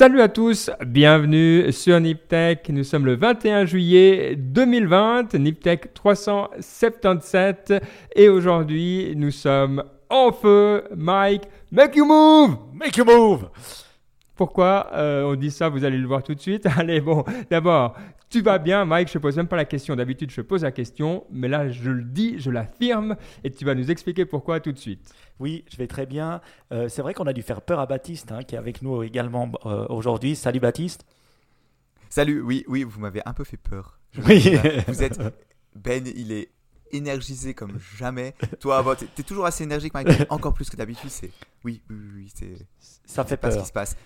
Salut à tous, bienvenue sur NipTech. Nous sommes le 21 juillet 2020, NipTech 377 et aujourd'hui nous sommes en feu. Mike, make you move Make you move Pourquoi euh, on dit ça Vous allez le voir tout de suite. Allez, bon, d'abord, tu vas bien, Mike? Je ne pose même pas la question. D'habitude, je pose la question, mais là, je le dis, je l'affirme, et tu vas nous expliquer pourquoi tout de suite. Oui, je vais très bien. Euh, c'est vrai qu'on a dû faire peur à Baptiste, hein, qui est avec nous également euh, aujourd'hui. Salut Baptiste. Salut, oui, oui, vous m'avez un peu fait peur. Oui. Vous êtes Ben, il est énergisé comme jamais. Toi, bon, t'es es toujours assez énergique, Mike, encore plus que d'habitude. C'est oui, oui, oui, c'est Ça fait pas ce qui se passe.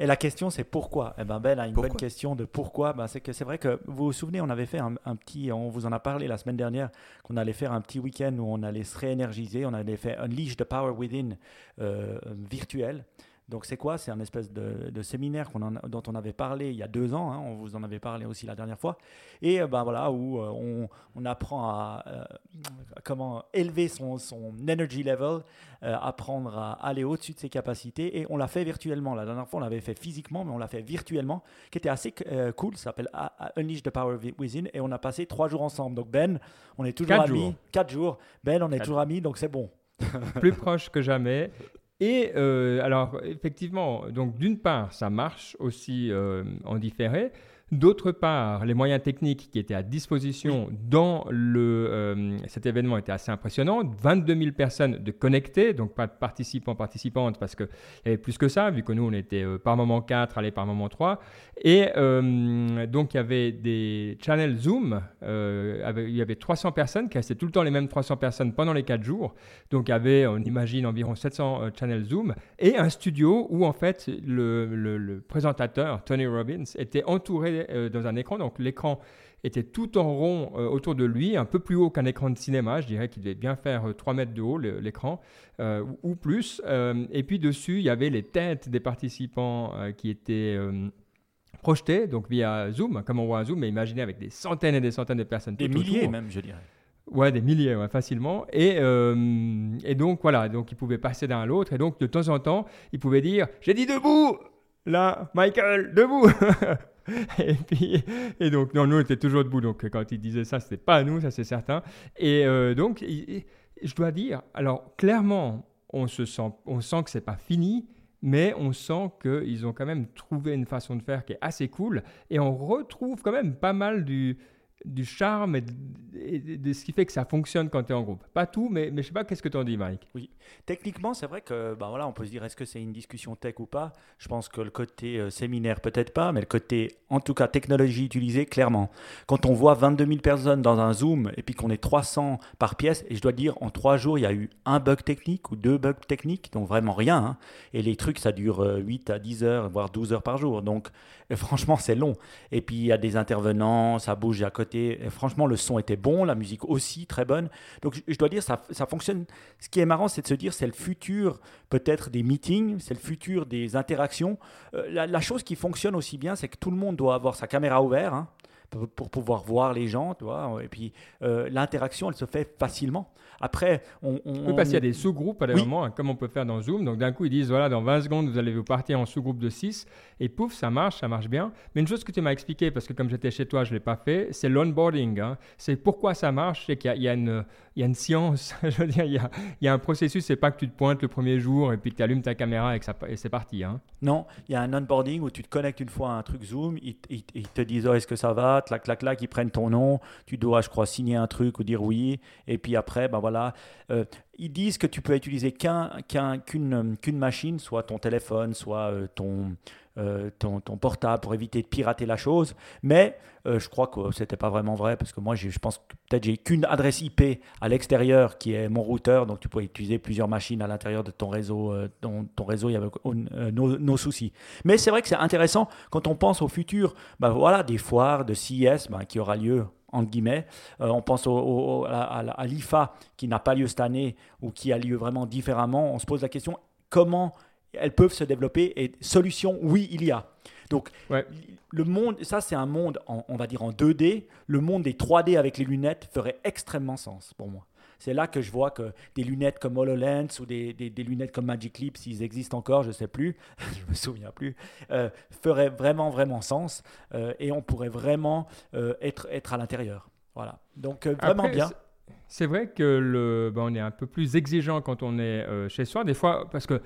Et la question, c'est pourquoi? Eh ben Ben a une Pourquoi? bonne question de pourquoi. Ben, c'est que c'est vrai que vous vous souvenez, on avait fait un, un petit, on vous en a parlé la semaine dernière, qu'on allait faire un petit week-end où on allait se réénergiser, on allait faire Unleash the Power Within euh, virtuel. Donc c'est quoi? C'est un espèce de, de séminaire a- dont on avait parlé il y a deux ans. hein, on vous en avait parlé aussi la dernière fois. Et euh, ben voilà où euh, on, on apprend à euh, comment élever son, son energy level, euh, apprendre à aller au-dessus de ses capacités. Et on l'a fait virtuellement. La dernière fois, on l'avait fait physiquement, mais on l'a fait virtuellement, qui était assez euh, cool. Ça s'appelle Unleash the Power Within. Et on a passé trois jours ensemble. Donc Ben, on est toujours Quatre amis. jours. Quatre jours. Ben, on est Quatre toujours amis, donc c'est bon. plus proche que jamais. Et euh, alors, effectivement, donc d'une part, ça marche aussi euh, en différé. D'autre part, les moyens techniques qui étaient à disposition dans le, euh, cet événement étaient assez impressionnants. 22 000 personnes de connectées, donc pas de participants, participantes, parce qu'il y avait plus que ça, vu que nous, on était euh, par moment 4, allez, par moment 3. Et euh, donc, il y avait des channels Zoom, avec- il y avait 300 personnes, qui restaient tout le temps les mêmes 300 personnes pendant les 4 jours. Donc, il y avait, on imagine, environ 700 euh, channels Zoom et un studio où, en fait, le, le- le présentateur, Tony Robbins, était entouré euh, dans un écran. Donc, l'écran était tout en rond euh, autour de lui, un peu plus haut qu'un écran de cinéma. Je dirais qu'il devait bien faire euh, 3 mètres de haut, l'écran, euh, ou, ou plus. Et puis, dessus, il y avait les têtes des participants qui étaient... projetées, donc via Zoom, comme on voit un Zoom, mais imaginez avec des centaines et des centaines de personnes. Des milliers autour. même, je dirais. Ouais, des milliers, ouais, facilement. Et, et donc, voilà, donc il pouvait passer d'un à l'autre. Et donc, de temps en temps, il pouvait dire J'ai dit debout Là, Michael, debout Et puis, et donc, non, nous, on était toujours debout. Donc, quand il disait ça, c'était pas à nous, ça c'est certain. Et euh, donc, je dois dire, alors, clairement, on, se sent, on sent que c'est pas fini. Mais on sent qu'ils ont quand même trouvé une façon de faire qui est assez cool. Et on retrouve quand même pas mal du, du charme et de, ce qui fait que ça fonctionne quand tu es en groupe. Pas tout, mais, mais je sais pas, qu'est-ce que tu en dis, Mike? Techniquement, c'est vrai que ben voilà, on peut se dire est-ce que c'est une discussion tech ou pas? Je pense que le côté euh, séminaire, peut-être pas, mais le côté, en tout cas, technologie utilisée, clairement. Quand on voit 22 000 personnes dans un Zoom et puis qu'on est 300 par pièce, et je dois dire, en trois jours, il y a eu un bug technique ou deux bugs techniques, donc vraiment rien. hein. Et les trucs, ça dure euh, 8 à 10 heures, voire 12 heures par jour. Donc, euh, franchement, c'est long. Et puis, il y a des intervenants, ça bouge à côté. Franchement, le son était bon, la musique aussi très bonne. Donc, je- dois dire, ça, ça fonctionne. Ce qui est marrant, c'est de se dire, c'est le futur peut-être des meetings, c'est le futur des interactions. Euh, la, la chose qui fonctionne aussi bien, c'est que tout le monde doit avoir sa caméra ouverte hein, pour, pouvoir voir les gens, tu vois. Et puis, euh, l'interaction, elle se fait facilement. Après, on... on Oui, parce qu'il y a des sous-groupes à des Oui. moments, hein, comme on peut faire dans Zoom. Donc d'un coup, ils disent, voilà, dans 20 secondes, vous allez vous partir en sous-groupe de 6. Et pouf, ça marche, ça marche bien. Mais une chose que tu m'as expliqué, parce que comme j'étais chez toi, je ne l'ai pas fait, c'est l'onboarding. hein. C'est pourquoi ça marche, c'est qu'il y y y a une science. je veux dire, il y a, il y a un processus. C'est pas que tu te pointes le premier jour et puis tu allumes ta caméra et, que et c'est parti. hein. Non, il y a un onboarding où tu te connectes une fois à un truc Zoom, ils, ils- ils te disent oh, est-ce que ça va, clac, clac, clac, ils prennent ton nom, tu dois, je crois, signer un truc ou dire oui, et puis après, ben voilà, euh, ils disent que tu peux utiliser qu'un, qu'un- qu'une, qu'une machine, soit ton téléphone, soit euh, ton, euh, ton, ton portable pour éviter de pirater la chose, mais euh, je crois que c'était pas vraiment vrai parce que moi, je pense que peut-être j'ai qu'une adresse IP à l'extérieur qui est mon routeur, donc tu peux utiliser plusieurs machines à l'intérieur de ton réseau, euh, ton, réseau, il y avait nos, nos soucis. Mais c'est vrai que c'est intéressant quand on pense au futur, ben voilà, des foires de CES ben, qui aura lieu entre guillemets. Euh, on pense au- au- à, à- à l'IFA qui n'a pas lieu cette année ou qui a lieu vraiment différemment. On se pose la question comment elles peuvent se développer et solution, oui, il y a. Donc, Ouais. le monde, ça c'est un monde, en- on va dire en 2D. Le monde des 3D avec les lunettes ferait extrêmement sens pour moi. C'est là que je vois que des lunettes comme HoloLens ou des, des, lunettes comme Magic Leap, s'ils existent encore, je ne sais plus, je me souviens plus, euh, feraient vraiment, vraiment sens euh, et on pourrait vraiment euh, être, être à l'intérieur. Voilà. Donc, vraiment bien. C'est vrai que le, ben, on est un peu plus exigeant quand on est chez soi. Des fois, parce que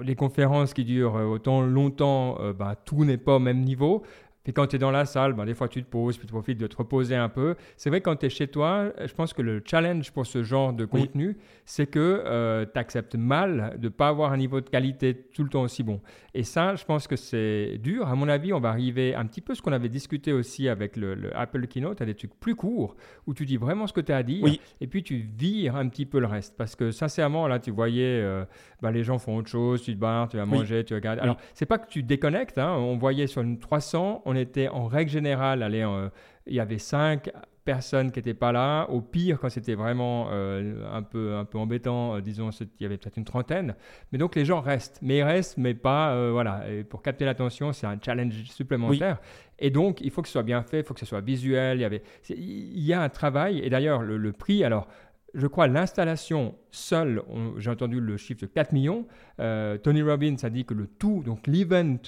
les conférences qui durent autant longtemps, ben, tout n'est pas au même niveau. Et quand tu es dans la salle, ben, des fois tu te poses, puis tu profites de te reposer un peu. C'est vrai, quand tu es chez toi, je pense que le challenge pour ce genre de contenu, c'est que euh, tu acceptes mal de ne pas avoir un niveau de qualité tout le temps aussi bon. Et ça, je pense que c'est dur. À mon avis, on va arriver un petit peu ce qu'on avait discuté aussi avec le, Apple Keynote, à des trucs plus courts, où tu dis vraiment ce que tu as à dire, et puis tu vires un petit peu le reste. Parce que sincèrement, là, tu voyais, euh, ben, les gens font autre chose, tu te barres, tu vas manger, tu regardes. Alors, c'est pas que tu déconnectes, hein. on voyait sur une 300, on était en règle générale, allez, il y avait cinq personnes qui n'étaient pas là. Au pire, quand c'était vraiment euh, un, peu, un peu embêtant, euh, disons, il y avait peut-être une trentaine. Mais donc les gens restent. Mais ils restent, mais pas. Euh, voilà. Et pour capter l'attention, c'est un challenge supplémentaire. Et donc, il faut que ce soit bien fait, il faut que ce soit visuel. Il y, avait, il y a un travail. Et d'ailleurs, le, le prix, alors je crois, l'installation seule, j'ai entendu le chiffre de 4 millions. Tony Robbins a dit que le tout, donc l'event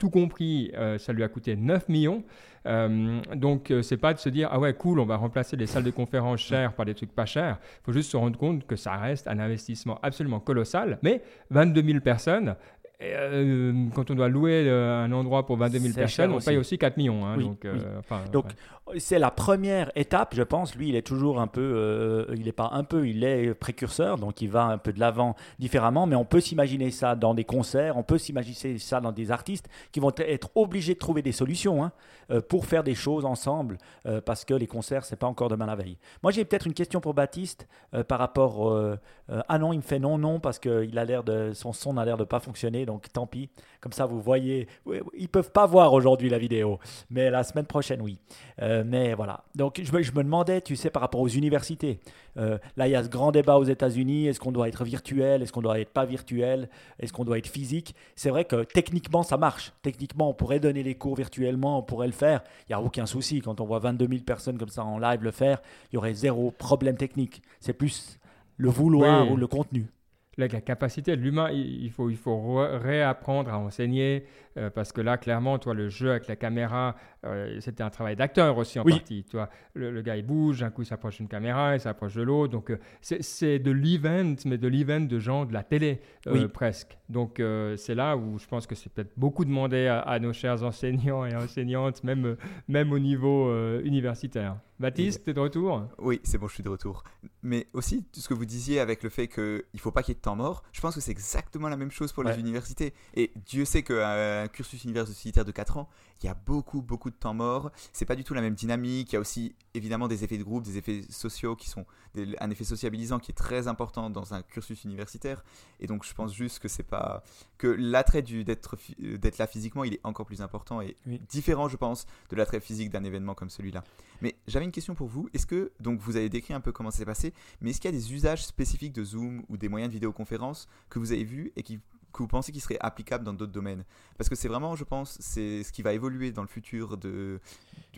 tout compris, euh, ça lui a coûté 9 millions. Euh, donc, euh, c'est pas de se dire, ah ouais, cool, on va remplacer les salles de conférence chères par des trucs pas chers. Il faut juste se rendre compte que ça reste un investissement absolument colossal. Mais 22 000 personnes, euh, quand on doit louer euh, un endroit pour 22 000 personnes, on paye aussi 4 millions. Hein, donc, euh, donc c'est la première étape, je pense. Lui, il est toujours un peu, il n'est pas un peu, il est précurseur, donc il va un peu de l'avant différemment. Mais on peut s'imaginer ça dans des concerts, on peut s'imaginer ça dans des artistes qui vont être obligés de trouver des solutions hein, pour faire des choses ensemble, parce que les concerts, c'est pas encore demain la veille. Moi, j'ai peut-être une question pour Baptiste par rapport. ah non, il me fait non, non, parce que il a l'air de, son son a l'air de pas fonctionner donc tant pis. Comme ça, vous voyez, ils peuvent pas voir aujourd'hui la vidéo, mais la semaine prochaine, oui. Euh, mais voilà. Donc je me, je me, demandais, tu sais, par rapport aux universités. Euh, là, il y a ce grand débat aux États-Unis. Est-ce qu'on doit être virtuel Est-ce qu'on doit être pas virtuel Est-ce qu'on doit être physique? C'est vrai que techniquement, ça marche. Techniquement, on pourrait donner les cours virtuellement, on pourrait le faire. Il n'y a aucun souci. Quand on voit 22 000 personnes comme ça en live le faire, il y aurait zéro problème technique. C'est plus le vouloir ou le contenu la, capacité de l'humain, il, faut, il faut réapprendre à enseigner, euh, parce que là, clairement, toi, le jeu avec la caméra, euh, c'était un travail d'acteur aussi en partie. Toi, le, gars, il bouge, un coup, il s'approche d'une caméra, il s'approche de l'autre. Donc, euh, c'est de l'event, mais de l'event de gens de la télé, presque. Donc, c'est là où je pense que c'est peut-être beaucoup demandé à, à, nos chers enseignants et enseignantes, même, même au niveau universitaire. Baptiste, tu es de retour? Oui, c'est bon, je suis de retour. Mais aussi, tout ce que vous disiez avec le fait qu'il ne faut pas qu'il y ait de temps mort, je pense que c'est exactement la même chose pour les universités. Et Dieu sait qu'un cursus universitaire de 4 ans, il y a beaucoup, beaucoup de temps mort. C'est pas du tout la même dynamique. Il y a aussi évidemment des effets de groupe, des effets sociaux qui sont un effet sociabilisant qui est très important dans un cursus universitaire. Et donc je pense juste que c'est pas que l'attrait d'être d'être là physiquement, il est encore plus important et différent, je pense, de l'attrait physique d'un événement comme celui-là. Mais j'avais une question pour vous. Est-ce que donc vous avez décrit un peu comment ça s'est passé, mais est-ce qu'il y a des usages spécifiques de Zoom ou des moyens de vidéoconférence que vous avez vus et qui que vous pensez qu'il serait applicable dans d'autres domaines Parce que c'est vraiment, je pense, c'est ce qui va évoluer dans le futur de,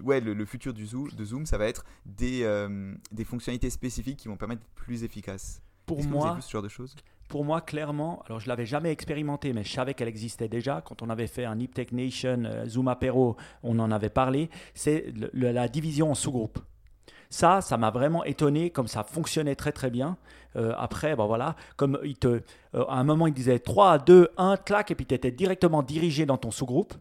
ouais, le, futur du Zoom, de Zoom, ça va être des, euh, des fonctionnalités spécifiques qui vont permettre d'être plus efficaces. Pour moi, ce genre de choses? pour moi, clairement, alors je l'avais jamais expérimenté, mais je savais qu'elle existait déjà. Quand on avait fait un Hip Tech Nation, euh, Zoom Apéro, on en avait parlé. C'est la division en sous-groupes. Ça, ça m'a vraiment étonné, comme ça fonctionnait très très bien. Euh, après, ben voilà, comme il te, euh, à un moment, il disait 3, 2, 1, clac, et puis tu étais directement dirigé dans ton sous-groupe.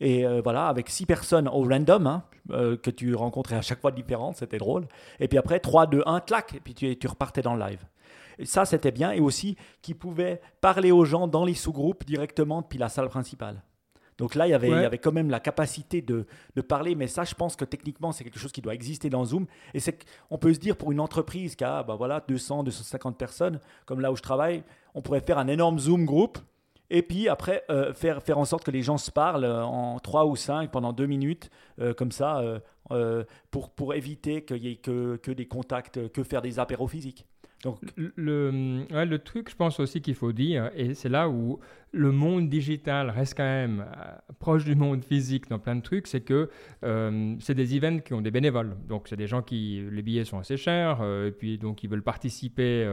Et euh, voilà, avec six personnes au random, hein, que tu rencontrais à chaque fois différentes, c'était drôle. Et puis après, 3, 2, 1, clac, et puis tu, repartais dans le live. Ça, c'était bien. Et aussi, qui pouvait parler aux gens dans les sous-groupes directement depuis la salle principale. Donc là, il y avait, il y avait quand même la capacité de, de, parler, mais ça, je pense que techniquement, c'est quelque chose qui doit exister dans Zoom. Et c'est on peut se dire pour une entreprise qui a bah voilà, 200, 250 personnes, comme là où je travaille, on pourrait faire un énorme Zoom groupe. Et puis après, euh, faire, faire en sorte que les gens se parlent euh, en 3 ou 5 pendant 2 minutes, euh, comme ça, pour, pour éviter qu'il y ait que, que des contacts, que faire des apéros physiques. Donc, le, le truc, je pense aussi qu'il faut dire, et c'est là où le monde digital reste quand même euh, proche du monde physique dans plein de trucs, c'est que euh, c'est des events qui ont des bénévoles. Donc, c'est des gens qui, les billets sont assez chers, et puis donc ils veulent participer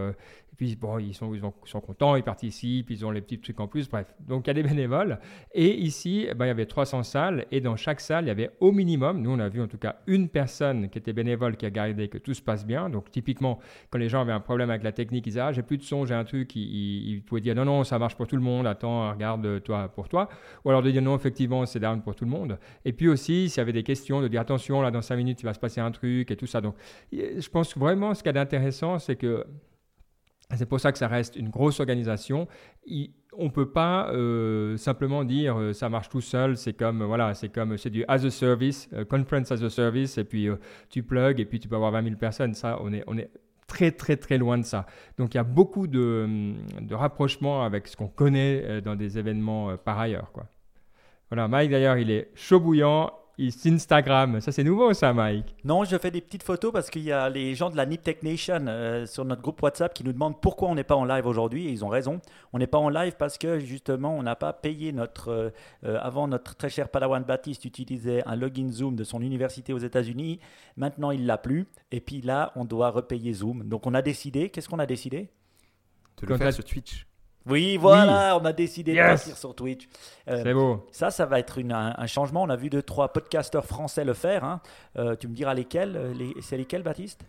et puis, bon, ils sont, ils, sont contents, ils participent, ils ont les petits trucs en plus, bref. Donc, il y a des bénévoles. Et ici, eh ben, il y avait 300 salles. Et dans chaque salle, il y avait au minimum, nous, on a vu en tout cas une personne qui était bénévole qui a gardé que tout se passe bien. Donc, typiquement, quand les gens avaient un problème avec la technique, ils disaient Ah, j'ai plus de son, j'ai un truc. Ils, ils, pouvaient dire Non, non, ça marche pour tout le monde. Attends, regarde toi pour toi. Ou alors de dire Non, effectivement, c'est down pour tout le monde. Et puis aussi, s'il y avait des questions, de dire Attention, là, dans 5 minutes, il va se passer un truc et tout ça. Donc, je pense vraiment, ce qu'il y a d'intéressant, c'est que c'est pour ça que ça reste une grosse organisation. on ne peut pas euh, simplement dire euh, ça marche tout seul, c'est comme voilà, c'est comme c'est du as a service, euh, conference as a service, et puis tu plugs et puis tu peux avoir 20 000 personnes. Ça, on est, on est très très très loin de ça. Donc il y a beaucoup de, de rapprochements avec ce qu'on connaît dans des événements par ailleurs. Quoi. Voilà, Mike d'ailleurs, il est chaud bouillant Instagram. Ça, c'est nouveau, ça, Mike. Non, je fais des petites photos parce qu'il y a les gens de la Nip Tech Nation euh, sur notre groupe WhatsApp qui nous demandent pourquoi on n'est pas en live aujourd'hui. Et ils ont raison. On n'est pas en live parce que justement, on n'a pas payé notre. Euh, euh, avant, notre très cher Padawan Baptiste utilisait un login Zoom de son université aux États-Unis. Maintenant, il l'a plus. Et puis là, on doit repayer Zoom. Donc, on a décidé. Qu'est-ce qu'on a décidé? De le faire sur Twitch. Oui, voilà, on a décidé de partir sur Twitch. Euh, c'est beau. Ça, ça va être un, changement. On a vu deux, trois podcasteurs français le faire. Hein. Euh, tu me diras lesquels euh, les, C'est lesquels, Baptiste?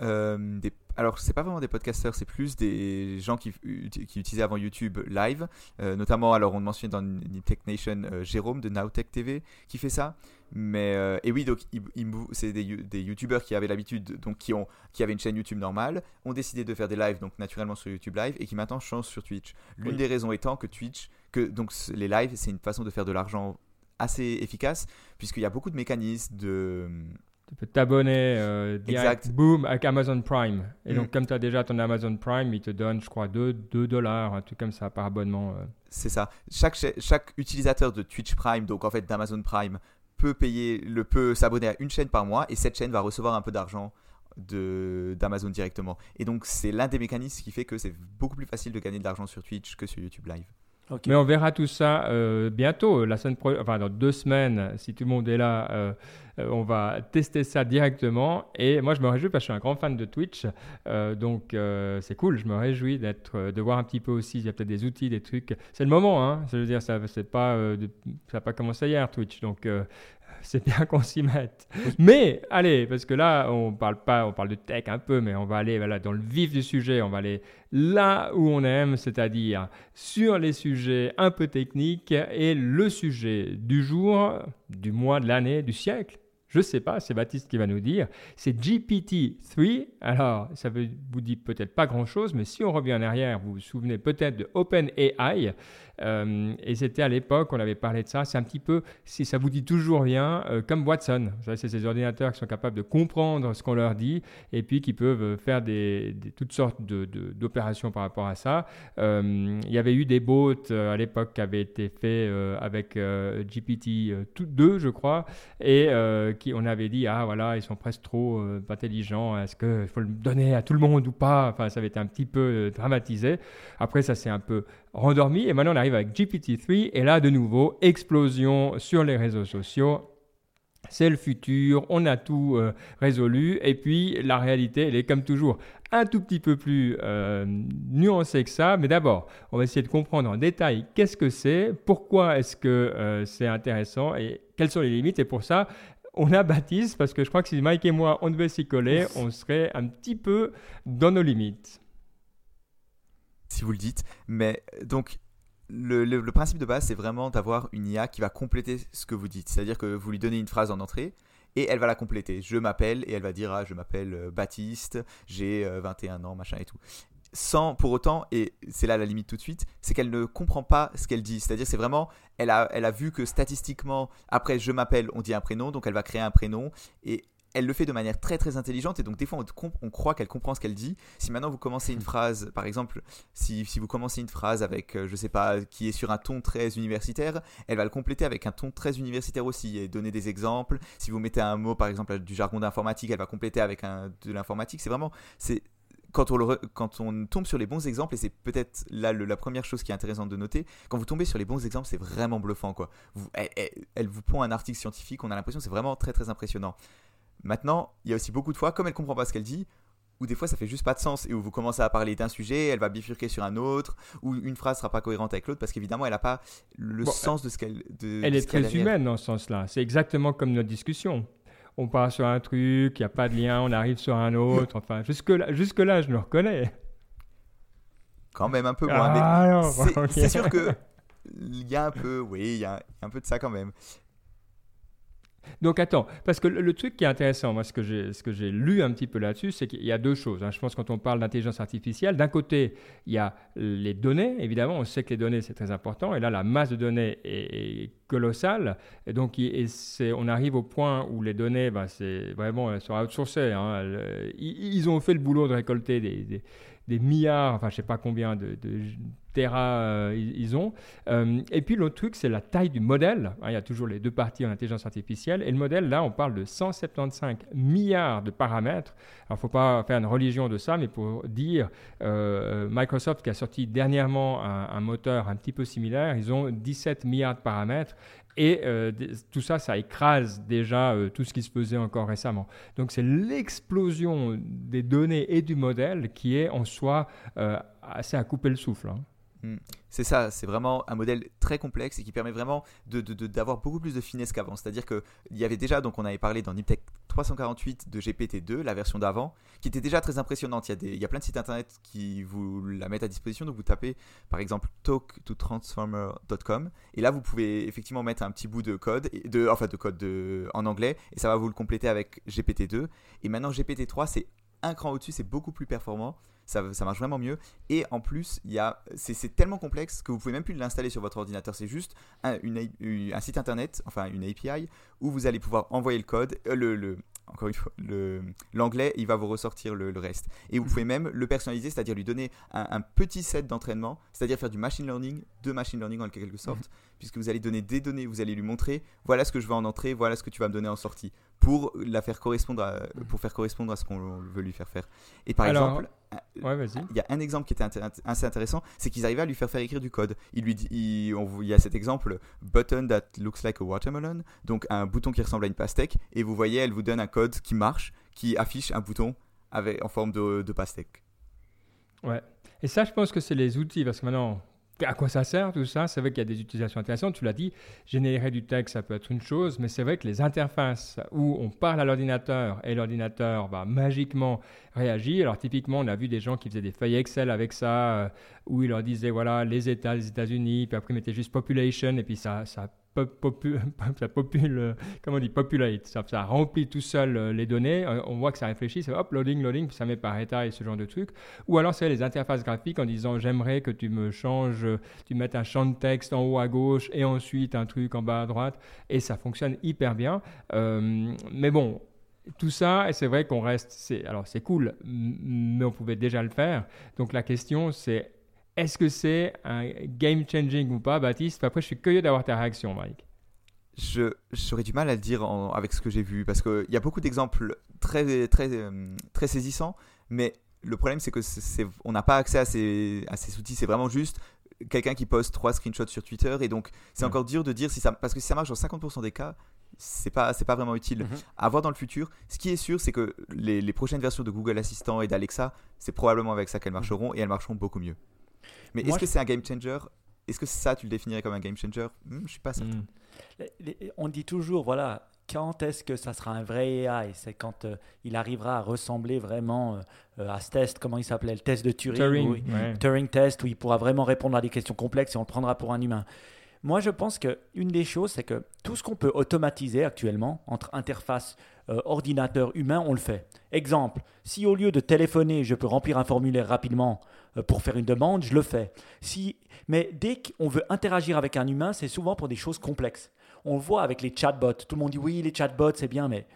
Euh, des, alors, c'est pas vraiment des podcasteurs, c'est plus des gens qui, qui utilisaient avant YouTube Live. notamment, alors on mentionne dans Tech Nation Jérôme de Nowtech TV qui fait ça. Mais euh, et oui, donc c'est des, des youtubeurs qui avaient l'habitude, donc qui ont qui avaient une chaîne YouTube normale, ont décidé de faire des lives donc naturellement sur YouTube Live et qui maintenant changent sur Twitch. L'une des raisons étant que Twitch, que donc les lives, c'est une façon de faire de l'argent assez efficace puisqu'il y a beaucoup de mécanismes de tu peux t'abonner euh, direct, boom, avec Amazon Prime. Et donc, mm. comme tu as déjà ton Amazon Prime, il te donne, je crois, 2, 2 dollars, un truc comme ça, par abonnement. Euh. C'est ça. Chaque, chaque utilisateur de Twitch Prime, donc en fait d'Amazon Prime, peut payer, le peut s'abonner à une chaîne par mois et cette chaîne va recevoir un peu d'argent d'Amazon directement. Et donc c'est l'un des mécanismes qui fait que c'est beaucoup plus facile de gagner de l'argent sur Twitch que sur YouTube Live. Mais on verra tout ça euh, bientôt, la semaine enfin dans deux semaines, si tout le monde est là, euh, euh, on va tester ça directement. Et moi, je me réjouis parce que je suis un grand fan de Twitch, donc c'est cool. Je me réjouis d'être, de voir un petit peu aussi. Il y a peut-être des outils, des trucs. C'est le moment, hein. Dire, ça, c'est pas, n'a pas commencé hier Twitch, donc c'est bien qu'on s'y mette. Mais allez, parce que là, on parle pas, on parle de tech un peu, mais on va aller voilà, dans le vif du sujet. On va aller là où on aime, c'est-à-dire sur les sujets un peu techniques et le sujet du jour, du mois, de l'année, du siècle. Je ne sais pas, c'est Baptiste qui va nous dire. C'est GPT-3. Alors, ça ne vous dit peut-être pas grand-chose, mais si on revient en arrière, vous vous souvenez peut-être de OpenAI. Euh, et c'était à l'époque, on avait parlé de ça. C'est un petit peu, si ça vous dit toujours rien, euh, comme Watson. C'est ces ordinateurs qui sont capables de comprendre ce qu'on leur dit et puis qui peuvent faire toutes sortes d'opérations par rapport à ça. Euh, il y avait eu des bots à l'époque qui avaient été faits avec GPT 2, je crois, et qui on avait dit ah voilà ils sont presque trop intelligents. Est-ce qu'il faut le donner à tout le monde ou pas? Enfin ça avait été un petit peu dramatisé. Après ça s'est un peu rendormi et maintenant on arrive avec GPT-3 et là de nouveau explosion sur les réseaux sociaux. C'est le futur, on a tout euh, résolu et puis la réalité elle est comme toujours un tout petit peu plus euh, nuancée que ça. Mais d'abord, on va essayer de comprendre en détail qu'est-ce que c'est, pourquoi est-ce que euh, c'est intéressant et quelles sont les limites. Et pour ça, on a Baptiste parce que je crois que si Mike et moi on devait s'y coller, on serait un petit peu dans nos limites si vous le dites. Mais donc, le, principe de base, c'est vraiment d'avoir une IA qui va compléter ce que vous dites. C'est-à-dire que vous lui donnez une phrase en entrée et elle va la compléter. Je m'appelle et elle va dire ah, je m'appelle euh, Baptiste, j'ai 21 euh, ans, machin et tout. Sans pour autant, et c'est là la limite tout de suite, c'est qu'elle ne comprend pas ce qu'elle dit. C'est-à-dire c'est vraiment, elle a, elle a vu que statistiquement, après je m'appelle, on dit un prénom, donc elle va créer un prénom et elle le fait de manière très très intelligente et donc des fois on, croit qu'elle comprend ce qu'elle dit. Si maintenant vous commencez une phrase, par exemple, si, vous commencez une phrase avec, euh, je sais pas, qui est sur un ton très universitaire, elle va le compléter avec un ton très universitaire aussi et donner des exemples. Si vous mettez un mot, par exemple, du jargon d'informatique, elle va compléter avec un, de l'informatique. C'est vraiment, c'est quand on, le quand on tombe sur les bons exemples, et c'est peut-être là la première chose qui est intéressante de noter, quand vous tombez sur les bons exemples, c'est vraiment bluffant. Quoi. Vous, elle, vous pond un article scientifique, on a l'impression c'est vraiment très très impressionnant. Maintenant, il y a aussi beaucoup de fois, comme elle comprend pas ce qu'elle dit, ou des fois ça fait juste pas de sens et où vous commencez à parler d'un sujet, elle va bifurquer sur un autre, ou une phrase sera pas cohérente avec l'autre parce qu'évidemment elle n'a pas le sens de ce qu'elle. Elle est très humaine dans ce sens-là. C'est exactement comme notre discussion. On part sur un truc, il n'y a pas de lien, on arrive sur un autre. Enfin, jusque-là, jusque là, je me reconnais. Quand même un peu moins. Ah, c'est sûr que il y a un peu, oui, il y a un peu de ça quand même. Donc attends, parce que le, truc qui est intéressant, moi ce que j'ai, lu un petit peu là-dessus, c'est qu'il y a deux choses. Hein. Je pense quand on parle d'intelligence artificielle, d'un côté, il y a les données, évidemment, on sait que les données c'est très important, et là la masse de données est, colossale, et donc c'est, on arrive au point où les données, ben, c'est vraiment, elles sont outsourcées. Hein. ils, ont fait le boulot de récolter des des milliards, enfin je sais pas combien de, de euh, ils, ont. Euh, et puis l'autre truc, c'est la taille du modèle. Hein, il y a toujours les deux parties en intelligence artificielle. Et le modèle, là, on parle de 175 milliards de paramètres. Alors, il ne faut pas faire une religion de ça, mais pour dire, euh, Microsoft qui a sorti dernièrement un, un, moteur un petit peu similaire, ils ont 17 milliards de paramètres. Et euh, tout ça, ça écrase déjà euh, tout ce qui se faisait encore récemment. Donc c'est l'explosion des données et du modèle qui est en soi euh, assez à couper le souffle. Hein. Hmm. C'est ça, c'est vraiment un modèle très complexe et qui permet vraiment d'avoir beaucoup plus de finesse qu'avant. C'est-à-dire qu'il y avait déjà, donc on avait parlé dans Niptech 348 de GPT-2, la version d'avant, qui était déjà très impressionnante. Il y, a il y a plein de sites internet qui vous la mettent à disposition. Donc vous tapez par exemple talk2transformer.com et là vous pouvez effectivement mettre un petit bout de code, de, enfin de code de, en anglais et ça va vous le compléter avec GPT-2. Et maintenant GPT-3 c'est un cran au-dessus, c'est beaucoup plus performant ça, marche vraiment mieux. Et en plus, c'est tellement complexe que vous pouvez même plus l'installer sur votre ordinateur. C'est juste un, un, site internet, enfin une API, où vous allez pouvoir envoyer le code, euh, le, encore une fois, l'anglais, il va vous ressortir le, reste. Et vous pouvez même le personnaliser, c'est-à-dire lui donner un, petit set d'entraînement, c'est-à-dire faire du machine learning, de machine learning en quelque sorte, puisque vous allez donner des données, vous allez lui montrer, voilà ce que je veux en entrée, voilà ce que tu vas me donner en sortie, pour la faire correspondre à, pour faire correspondre à ce qu'on veut lui faire faire. Et par exemple, il y a un exemple qui était assez intéressant, c'est qu'ils arrivaient à lui faire faire écrire du code. Il lui dit, il, il y a cet exemple, button that looks like a watermelon, donc un bouton qui ressemble à une pastèque, et vous voyez, elle vous donne un code qui marche, qui affiche un bouton avec, en forme de, de pastèque. Ouais. Et ça, je pense que c'est les outils, parce que maintenant, à quoi ça sert tout ça C'est vrai qu'il y a des utilisations intéressantes. Tu l'as dit, générer du texte, ça peut être une chose, mais c'est vrai que les interfaces où on parle à l'ordinateur et l'ordinateur va magiquement réagir. Alors typiquement, on a vu des gens qui faisaient des feuilles Excel avec ça, euh, où ils leur disaient voilà les États, les États-Unis, puis après ils mettaient juste population et puis ça ça popule, comment on dit, populate, ça, remplit tout seul euh, les données, euh, on voit que ça réfléchit, c'est hop, loading, loading, ça met par état et ce genre de trucs. Ou alors c'est les interfaces graphiques en disant j'aimerais que tu me changes, tu mettes un champ de texte en haut à gauche et ensuite un truc en bas à droite, et ça fonctionne hyper bien. Euh, mais bon, tout ça, et c'est vrai qu'on reste, alors c'est cool, mais on pouvait déjà le faire. Donc la question c'est est-ce que c'est un game changing ou pas, Baptiste? Après, je suis curieux d'avoir ta réaction, Mike. Je j'aurais du mal à le dire avec ce que j'ai vu parce qu'il y a beaucoup d'exemples très, très, euh, très saisissants, mais le problème c'est que c'est, on n'a pas accès à ces, à ces outils. C'est vraiment juste quelqu'un qui poste trois screenshots sur Twitter et donc c'est encore dur de dire si ça parce que si ça marche dans 50% des cas c'est pas c'est pas vraiment utile mhm. à voir dans le futur ce qui est sûr c'est que les, les, prochaines versions de Google Assistant et d'Alexa c'est probablement avec ça qu'elles marcheront et elles marcheront beaucoup mieux mais est-ce que c'est un game changer? Est-ce que ça, tu le définirais comme un game changer? Hmm, Je suis pas certain. Hmm. On dit toujours, voilà, quand est-ce que ça sera un vrai AI C'est quand euh, il arrivera à ressembler vraiment euh, à ce test, comment il s'appelait Le test de Turing, Turing, test, où il pourra vraiment répondre à des questions complexes et on le prendra pour un humain. Moi, je pense qu'une des choses, c'est que tout ce qu'on peut automatiser actuellement entre interface euh, ordinateur humain, on le fait. Exemple, si au lieu de téléphoner, je peux remplir un formulaire rapidement euh, pour faire une demande, je le fais. Si, mais dès qu'on veut interagir avec un humain, c'est souvent pour des choses complexes. On le voit avec les chatbots. Tout le monde dit oui, les chatbots, c'est bien, mais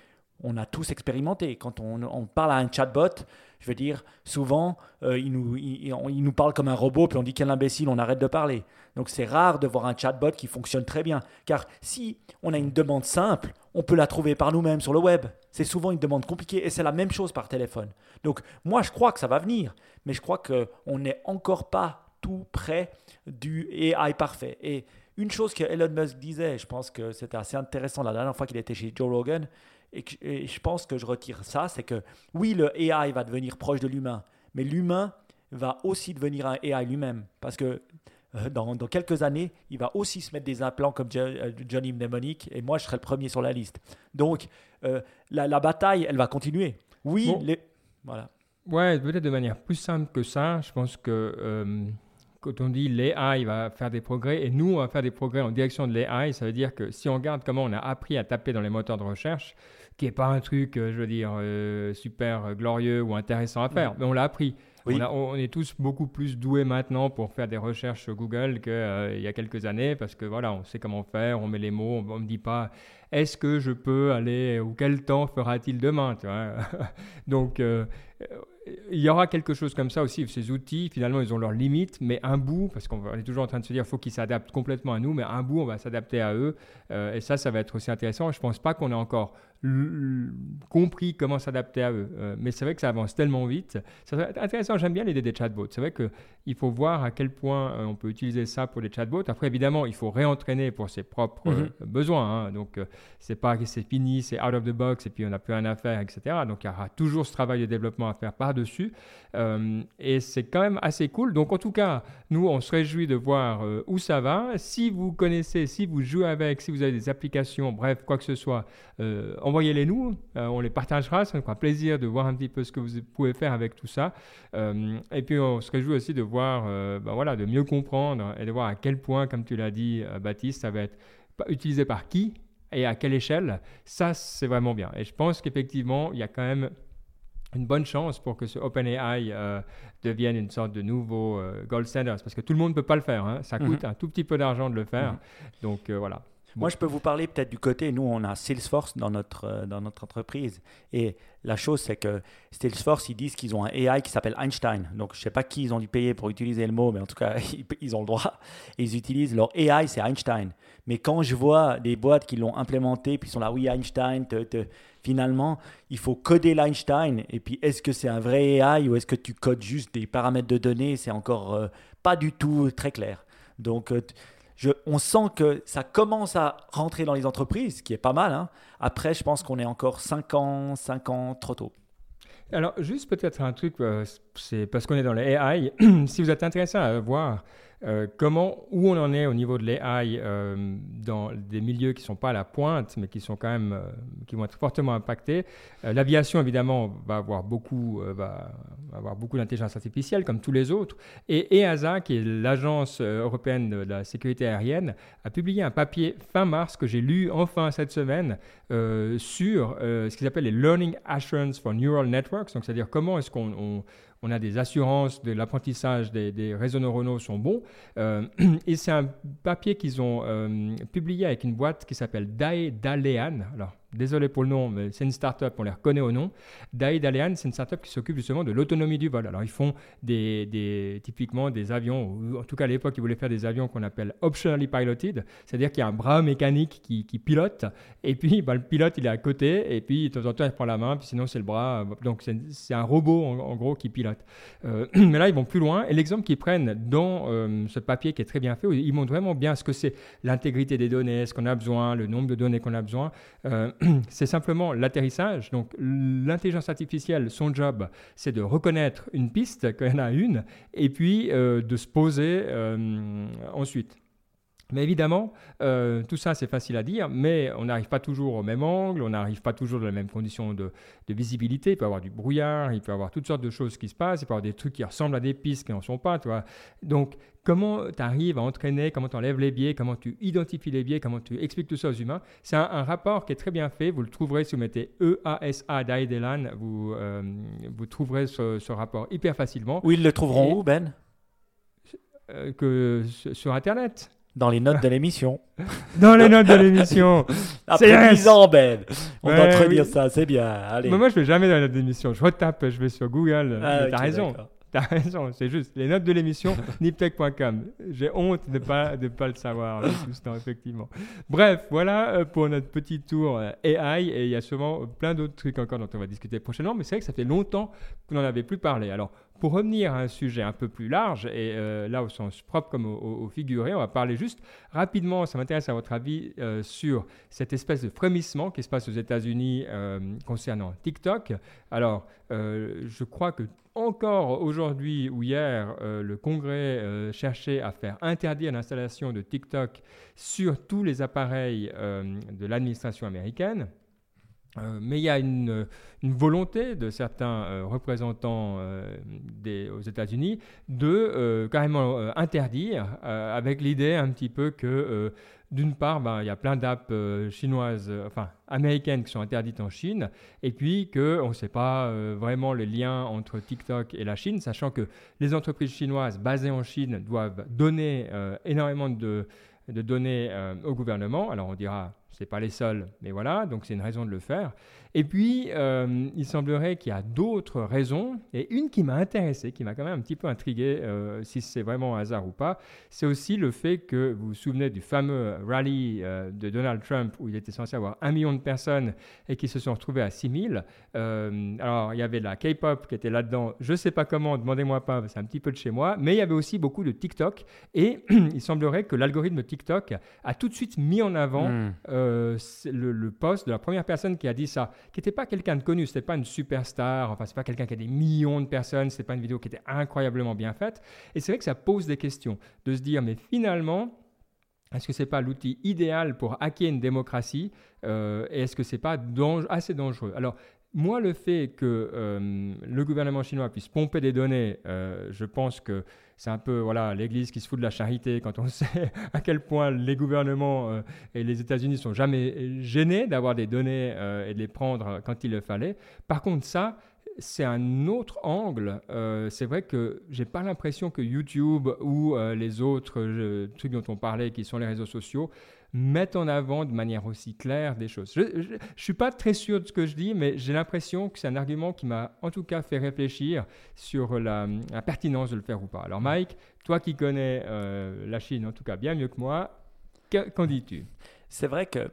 on a tous expérimenté. Quand on, parle à un chatbot, je veux dire, souvent, euh, il, nous, il, nous parle comme un robot, puis on dit quel imbécile, on arrête de parler. Donc c'est rare de voir un chatbot qui fonctionne très bien. Car si on a une demande simple, on peut la trouver par nous-mêmes sur le web. C'est souvent une demande compliquée et c'est la même chose par téléphone. Donc moi, je crois que ça va venir, mais je crois qu'on n'est encore pas tout près du AI parfait. Et une chose que Elon Musk disait, je pense que c'était assez intéressant la dernière fois qu'il était chez Joe Rogan, et, je pense que je retire ça, c'est que oui, le AI va devenir proche de l'humain, mais l'humain va aussi devenir un AI lui-même. Parce que euh, dans, quelques années, il va aussi se mettre des implants comme euh, Johnny Mnemonic, et moi, je serai le premier sur la liste. Donc, euh, la, bataille, elle va continuer. Oui, les... voilà. Ouais, peut-être de manière plus simple que ça. Je pense que quand on dit l'AI va faire des progrès et nous, on va faire des progrès en direction de l'AI, ça veut dire que si on regarde comment on a appris à taper dans les moteurs de recherche, qui n'est pas un truc, euh, je veux dire, euh, super glorieux ou intéressant à faire, mais on l'a appris. On, est tous beaucoup plus doués maintenant pour faire des recherches sur Google qu'il euh, y a quelques années parce que voilà, on sait comment faire, on met les mots, on ne me dit pas est-ce que je peux aller ou quel temps fera-t-il demain tu vois? Donc il y aura quelque chose comme ça aussi. Ces outils, finalement, ils ont leurs limites, mais un bout, parce qu'on est toujours en train de se dire qu'il faut qu'ils s'adaptent complètement à nous, mais un bout, on va s'adapter à eux. Euh, et ça, ça va être aussi intéressant. Je ne pense pas qu'on ait encore compris comment s'adapter à eux. Euh, mais c'est vrai que ça avance tellement vite. Être intéressant. J'aime bien l'idée des chatbots. C'est vrai qu'il faut voir à quel point euh, on peut utiliser ça pour les chatbots. Après, évidemment, il faut réentraîner pour ses propres mhm. besoins. Hein. Donc, c'est pas que c'est fini, c'est out of the box et puis on n'a plus rien à faire, etc. Donc, il y aura toujours ce travail de développement à faire par-dessus. Euh, et c'est quand même assez cool. Donc en tout cas, nous, on se réjouit de voir euh, où ça va. Si vous connaissez, si vous jouez avec, si vous avez des applications, bref, quoi que ce soit, euh, envoyez-les nous. on les partagera. Ça nous fera plaisir de voir un petit peu ce que vous pouvez faire avec tout ça. et puis on se réjouit aussi de voir, ben voilà, de mieux comprendre et de voir à quel point, comme tu l'as dit, Baptiste, ça va être utilisé par qui et à quelle échelle. Ça, c'est vraiment bien. Et je pense qu'effectivement, il y a quand même une bonne chance pour que ce OpenAI euh, devienne une sorte de nouveau euh, gold standard, parce que tout le monde ne peut pas le faire. Hein. Ça coûte mhm. un tout petit peu d'argent de le faire. Mhm. Donc euh, voilà. Moi, je peux vous parler peut-être du côté, nous, on a Salesforce dans notre, dans notre entreprise. Et la chose, c'est que Salesforce, ils disent qu'ils ont un AI qui s'appelle Einstein. Donc, je ne sais pas qui ils ont dû payer pour utiliser le mot, mais en tout cas, ils ont le droit. Et ils utilisent leur AI, c'est Einstein. Mais quand je vois des boîtes qui l'ont implémenté, puis ils sont là, oui, Einstein, te, finalement, il faut coder l'Einstein. Et puis, est-ce que c'est un vrai AI ou est-ce que tu codes juste des paramètres de données? C'est encore euh, pas du tout très clair. Donc, euh, on sent que ça commence à rentrer dans les entreprises, ce qui est pas mal. Hein. Après, je pense qu'on est encore 5 ans, 5 ans trop tôt. Alors, juste peut-être un truc, euh, c'est parce qu'on est dans les AI. si vous êtes intéressé à voir euh, comment, où on en est au niveau de l'AI euh, dans des milieux qui ne sont pas à la pointe, mais qui sont quand même, euh, qui vont être fortement impactés? L'aviation, évidemment, va avoir beaucoup, va avoir beaucoup d'intelligence artificielle, comme tous les autres. Et EASA, qui est l'agence européenne de la sécurité aérienne, a publié un papier fin mars que j'ai lu enfin cette semaine sur ce qu'ils appellent les Learning Assurance for Neural Networks. Donc, c'est-à-dire comment est-ce qu'on on a des assurances de l'apprentissage des, réseaux neuronaux sont bons. Euh, et c'est un papier qu'ils ont euh, publié avec une boîte qui s'appelle Dae Dalean. Désolé pour le nom, mais c'est une start-up, on les reconnaît au nom. Dae Dalean, c'est une start-up qui s'occupe justement de l'autonomie du vol. Alors, ils font des, typiquement des avions, en tout cas à l'époque, ils voulaient faire des avions qu'on appelle optionally piloted, c'est-à-dire qu'il y a un bras mécanique qui, pilote, et puis bah, le pilote, il est à côté, et puis de temps en temps, il prend la main, puis sinon, c'est le bras. Donc, c'est un robot, en, gros, qui pilote. Euh, mais là, ils vont plus loin, et l'exemple qu'ils prennent dans euh, ce papier qui est très bien fait, ils montrent vraiment bien ce que c'est l'intégrité des données, ce qu'on a besoin, le nombre de données qu'on a besoin. Euh, c'est simplement l'atterrissage. Donc l'intelligence artificielle, son job, c'est de reconnaître une piste, qu'il y en a une, et puis euh, de se poser euh, ensuite. Mais évidemment, euh, tout ça c'est facile à dire, mais on n'arrive pas toujours au même angle, on n'arrive pas toujours dans les mêmes conditions de, visibilité. Il peut y avoir du brouillard, il peut y avoir toutes sortes de choses qui se passent, il peut y avoir des trucs qui ressemblent à des pistes qui n'en sont pas. Tu Donc, comment tu arrives à entraîner, comment tu enlèves les biais, comment tu identifies les biais, comment tu expliques tout ça aux humains? C'est un, rapport qui est très bien fait. Vous le trouverez si vous mettez EASA d'Aidelan, vous, euh, vous trouverez ce, rapport hyper facilement. Où ils le trouveront où, Ben? Euh, que sur Internet dans les notes de l'émission. Dans les notes de l'émission. Après 10 ans, Ben. On va te redire ça, c'est bien. Allez. Mais moi, je vais jamais dans les notes d'émission. Je retape, je vais sur Google. Ah, T'as raison. T'as raison, c'est juste. Les notes de l'émission, niptech.com. J'ai honte de ne pas, de pas le savoir tout ce temps, effectivement. Bref, voilà euh, pour notre petit tour euh, AI. Et il y a souvent plein d'autres trucs encore dont on va discuter prochainement. Mais c'est vrai que ça fait longtemps qu'on n'en avait plus parlé. Alors, pour revenir à un sujet un peu plus large, et euh, là au sens propre comme au, figuré, on va parler juste rapidement, ça m'intéresse à votre avis, sur cette espèce de frémissement qui se passe aux États-Unis concernant TikTok. Alors, je crois que encore aujourd'hui ou hier, euh, le Congrès euh, cherchait à faire interdire l'installation de TikTok sur tous les appareils euh, de l'administration américaine. Mais il y a une, volonté de certains représentants des, aux États-Unis de carrément interdire, avec l'idée un petit peu que d'une part, ben, il y a plein d'apps euh, chinoises, euh, enfin américaines qui sont interdites en Chine, et puis qu'on ne sait pas euh, vraiment les liens entre TikTok et la Chine, sachant que les entreprises chinoises basées en Chine doivent donner énormément de, de données au gouvernement. Alors on dira, ce n'est pas les seuls, mais voilà, donc c'est une raison de le faire. Et puis, euh, il semblerait qu'il y a d'autres raisons, et une qui m'a intéressé, qui m'a quand même un petit peu intrigué, euh, si c'est vraiment un hasard ou pas, c'est aussi le fait que vous vous souvenez du fameux rallye euh, de Donald Trump où il était censé avoir un million de personnes et qui se sont retrouvées à 6000. alors, il y avait la K-pop qui était là-dedans, je ne sais pas comment, demandez-moi pas, c'est un petit peu de chez moi, mais il y avait aussi beaucoup de TikTok, et il semblerait que l'algorithme TikTok a tout de suite mis en avant le, le poste de la première personne qui a dit ça qui n'était pas quelqu'un de connu, c'était pas une superstar, enfin c'est pas quelqu'un qui a des millions de personnes, c'est pas une vidéo qui était incroyablement bien faite. Et c'est vrai que ça pose des questions, de se dire mais finalement, est-ce que c'est pas l'outil idéal pour hacker une démocratie euh, et est-ce que c'est pas assez dangereux? Alors moi, le fait que euh, le gouvernement chinois puisse pomper des données, euh, je pense que c'est un peu voilà l'Église qui se fout de la charité quand on sait à quel point les gouvernements euh, et les États-Unis sont jamais gênés d'avoir des données et de les prendre quand il le fallait. Par contre, ça, c'est un autre angle. c'est vrai que j'ai pas l'impression que YouTube ou les autres trucs dont on parlait, qui sont les réseaux sociaux, mettent en avant de manière aussi claire des choses. Je ne suis pas très sûr de ce que je dis, mais j'ai l'impression que c'est un argument qui m'a en tout cas fait réfléchir sur la, pertinence de le faire ou pas. Alors Mike, toi qui connais euh, la Chine en tout cas bien mieux que moi, qu'en dis-tu? C'est vrai que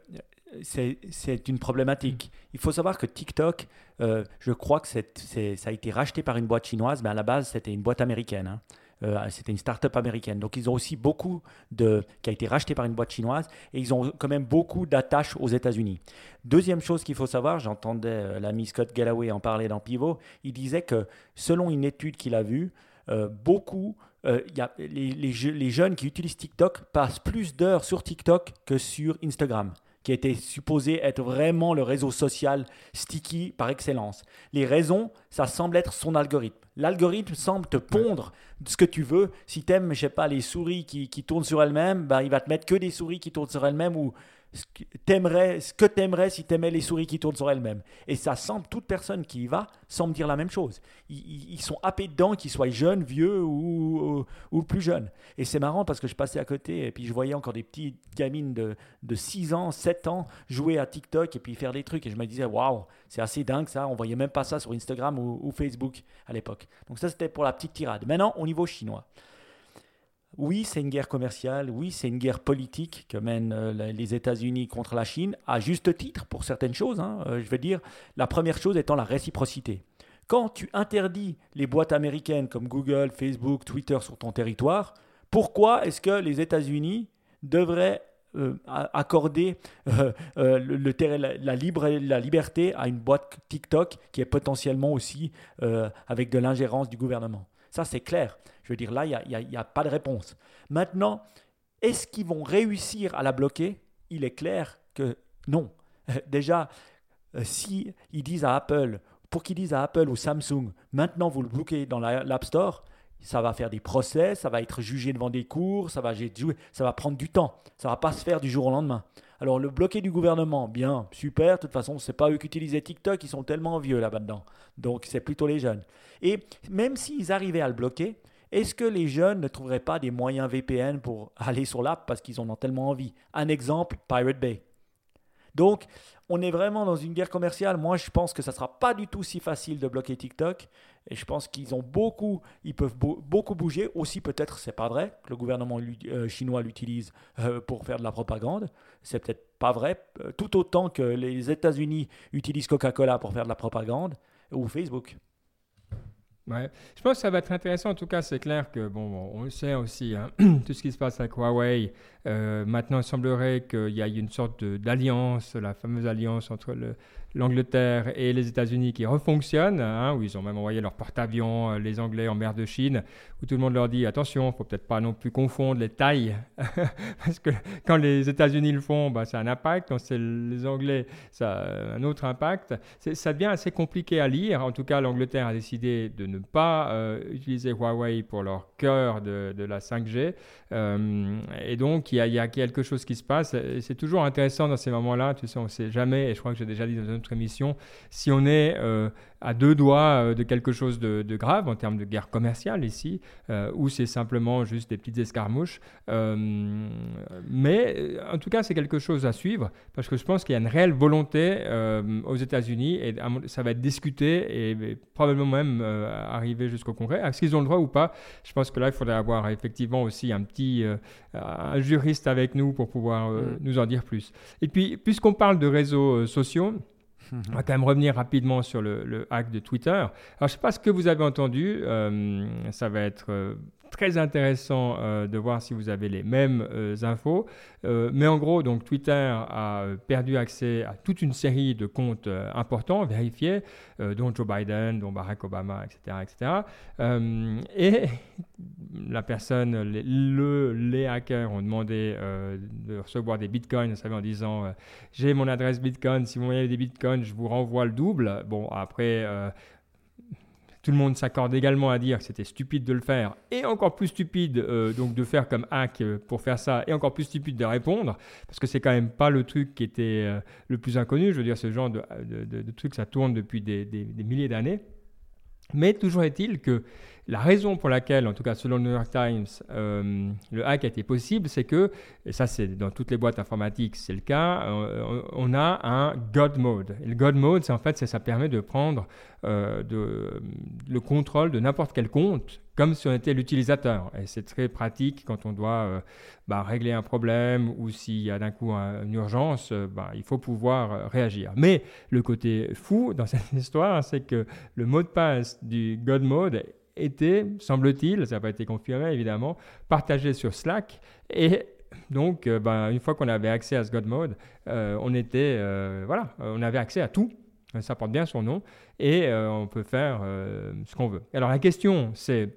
c'est une problématique. Il faut savoir que TikTok, euh, je crois que ça a été racheté par une boîte chinoise, mais à la base, c'était une boîte américaine. Hein. Euh, c'était une start-up américaine. Donc, ils ont aussi beaucoup de. qui a été racheté par une boîte chinoise et ils ont quand même beaucoup d'attaches aux États-Unis. Deuxième chose qu'il faut savoir, j'entendais euh, l'ami Scott Galloway en parler dans Pivot, il disait que selon une étude qu'il a vue, euh, beaucoup. y a, les, les, jeunes qui utilisent TikTok passent plus d'heures sur TikTok que sur Instagram qui était supposé être vraiment le réseau social sticky par excellence. Les raisons, ça semble être son algorithme. L'algorithme semble te pondre ce que tu veux. Si tu aimes, je sais pas, les souris qui, qui tournent sur elles-mêmes, ben, il va te mettre que des souris qui tournent sur elles-mêmes ou ce que t'aimerais, ce que t'aimerais si t'aimais les souris qui tournent sur elles-mêmes. Et ça semble, toute personne qui y va semble dire la même chose. Ils, sont happés dedans, qu'ils soient jeunes, vieux ou, ou, plus jeunes. Et c'est marrant parce que je passais à côté et puis je voyais encore des petites gamines de, de 6 ans, 7 ans jouer à TikTok et puis faire des trucs. Et je me disais, waouh, c'est assez dingue ça. On voyait même pas ça sur Instagram ou, ou Facebook à l'époque. Donc ça, c'était pour la petite tirade. Maintenant, au niveau chinois. Oui, c'est une guerre commerciale, oui, c'est une guerre politique que mènent euh, les États-Unis contre la Chine, à juste titre pour certaines choses. Hein. Euh, je veux dire, la première chose étant la réciprocité. Quand tu interdis les boîtes américaines comme Google, Facebook, Twitter sur ton territoire, pourquoi est-ce que les États-Unis devraient euh, accorder la, liberté à une boîte TikTok qui est potentiellement aussi avec de l'ingérence du gouvernement? Ça, c'est clair. Je veux dire, là, il n'y a, pas de réponse. Maintenant, est-ce qu'ils vont réussir à la bloquer? Il est clair que non. Déjà, euh, si ils disent à Apple, pour qu'ils disent à Apple ou Samsung, maintenant vous le bloquez dans l'App Store, ça va faire des procès, ça va être jugé devant des cours, ça va, ça va prendre du temps. Ça va pas se faire du jour au lendemain. Alors le bloquer du gouvernement, bien, super. De toute façon, c'est pas eux qui utilisaient TikTok, ils sont tellement vieux là-dedans. Donc c'est plutôt les jeunes. Et même s'ils arrivaient à le bloquer, est-ce que les jeunes ne trouveraient pas des moyens VPN pour aller sur l'app parce qu'ils en ont tellement envie? Un exemple, Pirate Bay. Donc, on est vraiment dans une guerre commerciale. Moi, je pense que ça sera pas du tout si facile de bloquer TikTok. Et je pense qu'ils ont beaucoup, ils peuvent beaucoup bouger. Aussi, peut-être, c'est pas vrai que le gouvernement euh, chinois l'utilise euh, pour faire de la propagande. C'est peut-être pas vrai. Euh, tout autant que les États-Unis utilisent Coca-Cola pour faire de la propagande ou Facebook. Je pense que ça va être intéressant. En tout cas, c'est clair que, bon, on le sait aussi, hein, tout ce qui se passe avec Huawei. maintenant, il semblerait qu'il y ait une sorte d'alliance, la fameuse alliance entre le, l'Angleterre et les États-Unis qui refonctionnent, hein, où ils ont même envoyé leur porte-avions, euh, les Anglais en mer de Chine, où tout le monde leur dit attention, il ne faut peut-être pas non plus confondre les tailles, parce que quand les États-Unis le font, bah, ça un impact, quand c'est les Anglais, ça a un autre impact. Ça devient assez compliqué à lire. En tout cas, l'Angleterre a décidé de ne pas euh, utiliser Huawei pour leur cœur de, la 5G. Euh, et donc, il y, a, quelque chose qui se passe. C'est toujours intéressant dans ces moments-là. Tu sais, on ne sait jamais, et je crois que j'ai déjà dit dans une notre émission, si on est euh, à deux doigts euh, de quelque chose de, grave en termes de guerre commerciale ici, euh, ou c'est simplement juste des petites escarmouches. mais en tout cas, c'est quelque chose à suivre parce que je pense qu'il y a une réelle volonté aux États-Unis et ça va être discuté et, probablement même arriver jusqu'au Congrès. Est-ce qu'ils ont le droit ou pas? Je pense que là, il faudrait avoir effectivement aussi un petit un juriste avec nous pour pouvoir mm. nous en dire plus. Et puis, puisqu'on parle de réseaux sociaux, on va quand même revenir rapidement sur le, hack de Twitter. Alors, je ne sais pas ce que vous avez entendu. Euh, ça va être euh, très intéressant euh, de voir si vous avez les mêmes euh, infos. Euh, mais en gros, donc Twitter a perdu accès à toute une série de comptes importants, vérifiés, dont Joe Biden, dont Barack Obama, etc. etc. et la personne, les, le, les hackers ont demandé de recevoir des bitcoins, vous savez, en disant j'ai mon adresse bitcoin, si vous voyez des bitcoins, je vous renvoie le double. Bon, après tout le monde s'accorde également à dire que c'était stupide de le faire, et encore plus stupide euh, donc de faire comme hack euh, pour faire ça, et encore plus stupide de répondre, parce que c'est quand même pas le truc qui était euh, le plus inconnu. Je veux dire, ce genre de, truc, ça tourne depuis des milliers d'années. Mais toujours est-il que la raison pour laquelle, en tout cas selon le New York Times, euh, le hack a été possible, c'est que, et ça c'est dans toutes les boîtes informatiques, c'est le cas, euh, on a un God Mode. Et le God Mode, c'est en fait, ça permet de prendre euh, de, le contrôle de n'importe quel compte comme si on était l'utilisateur. Et c'est très pratique quand on doit bah, régler un problème ou s'il y a d'un coup une urgence, bah, il faut pouvoir réagir. Mais le côté fou dans cette histoire, c'est que le mot de passe du God Mode était, semble-t-il, ça n'a pas été confirmé évidemment, partagé sur Slack. Et donc, euh, ben, une fois qu'on avait accès à ce God Mode, euh, on était, euh, voilà, on avait accès à tout. Ça porte bien son nom et on peut faire ce qu'on veut. Alors la question, c'est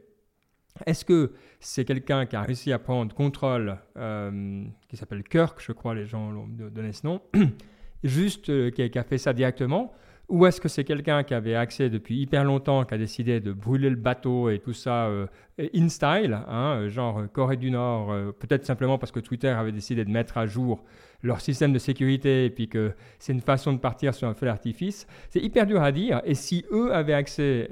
est-ce que c'est quelqu'un qui a réussi à prendre contrôle, qui s'appelle Kirk, je crois, les gens l'ont donné ce nom, juste qui a fait ça directement ou est-ce que c'est quelqu'un qui avait accès depuis hyper longtemps, qui a décidé de brûler le bateau et tout ça euh, in style, hein, euh, genre euh, Corée du Nord, peut-être simplement parce que Twitter avait décidé de mettre à jour leur système de sécurité et puis que c'est une façon de partir sur un feu d'artifice C'est hyper dur à dire. Et si eux avaient accès,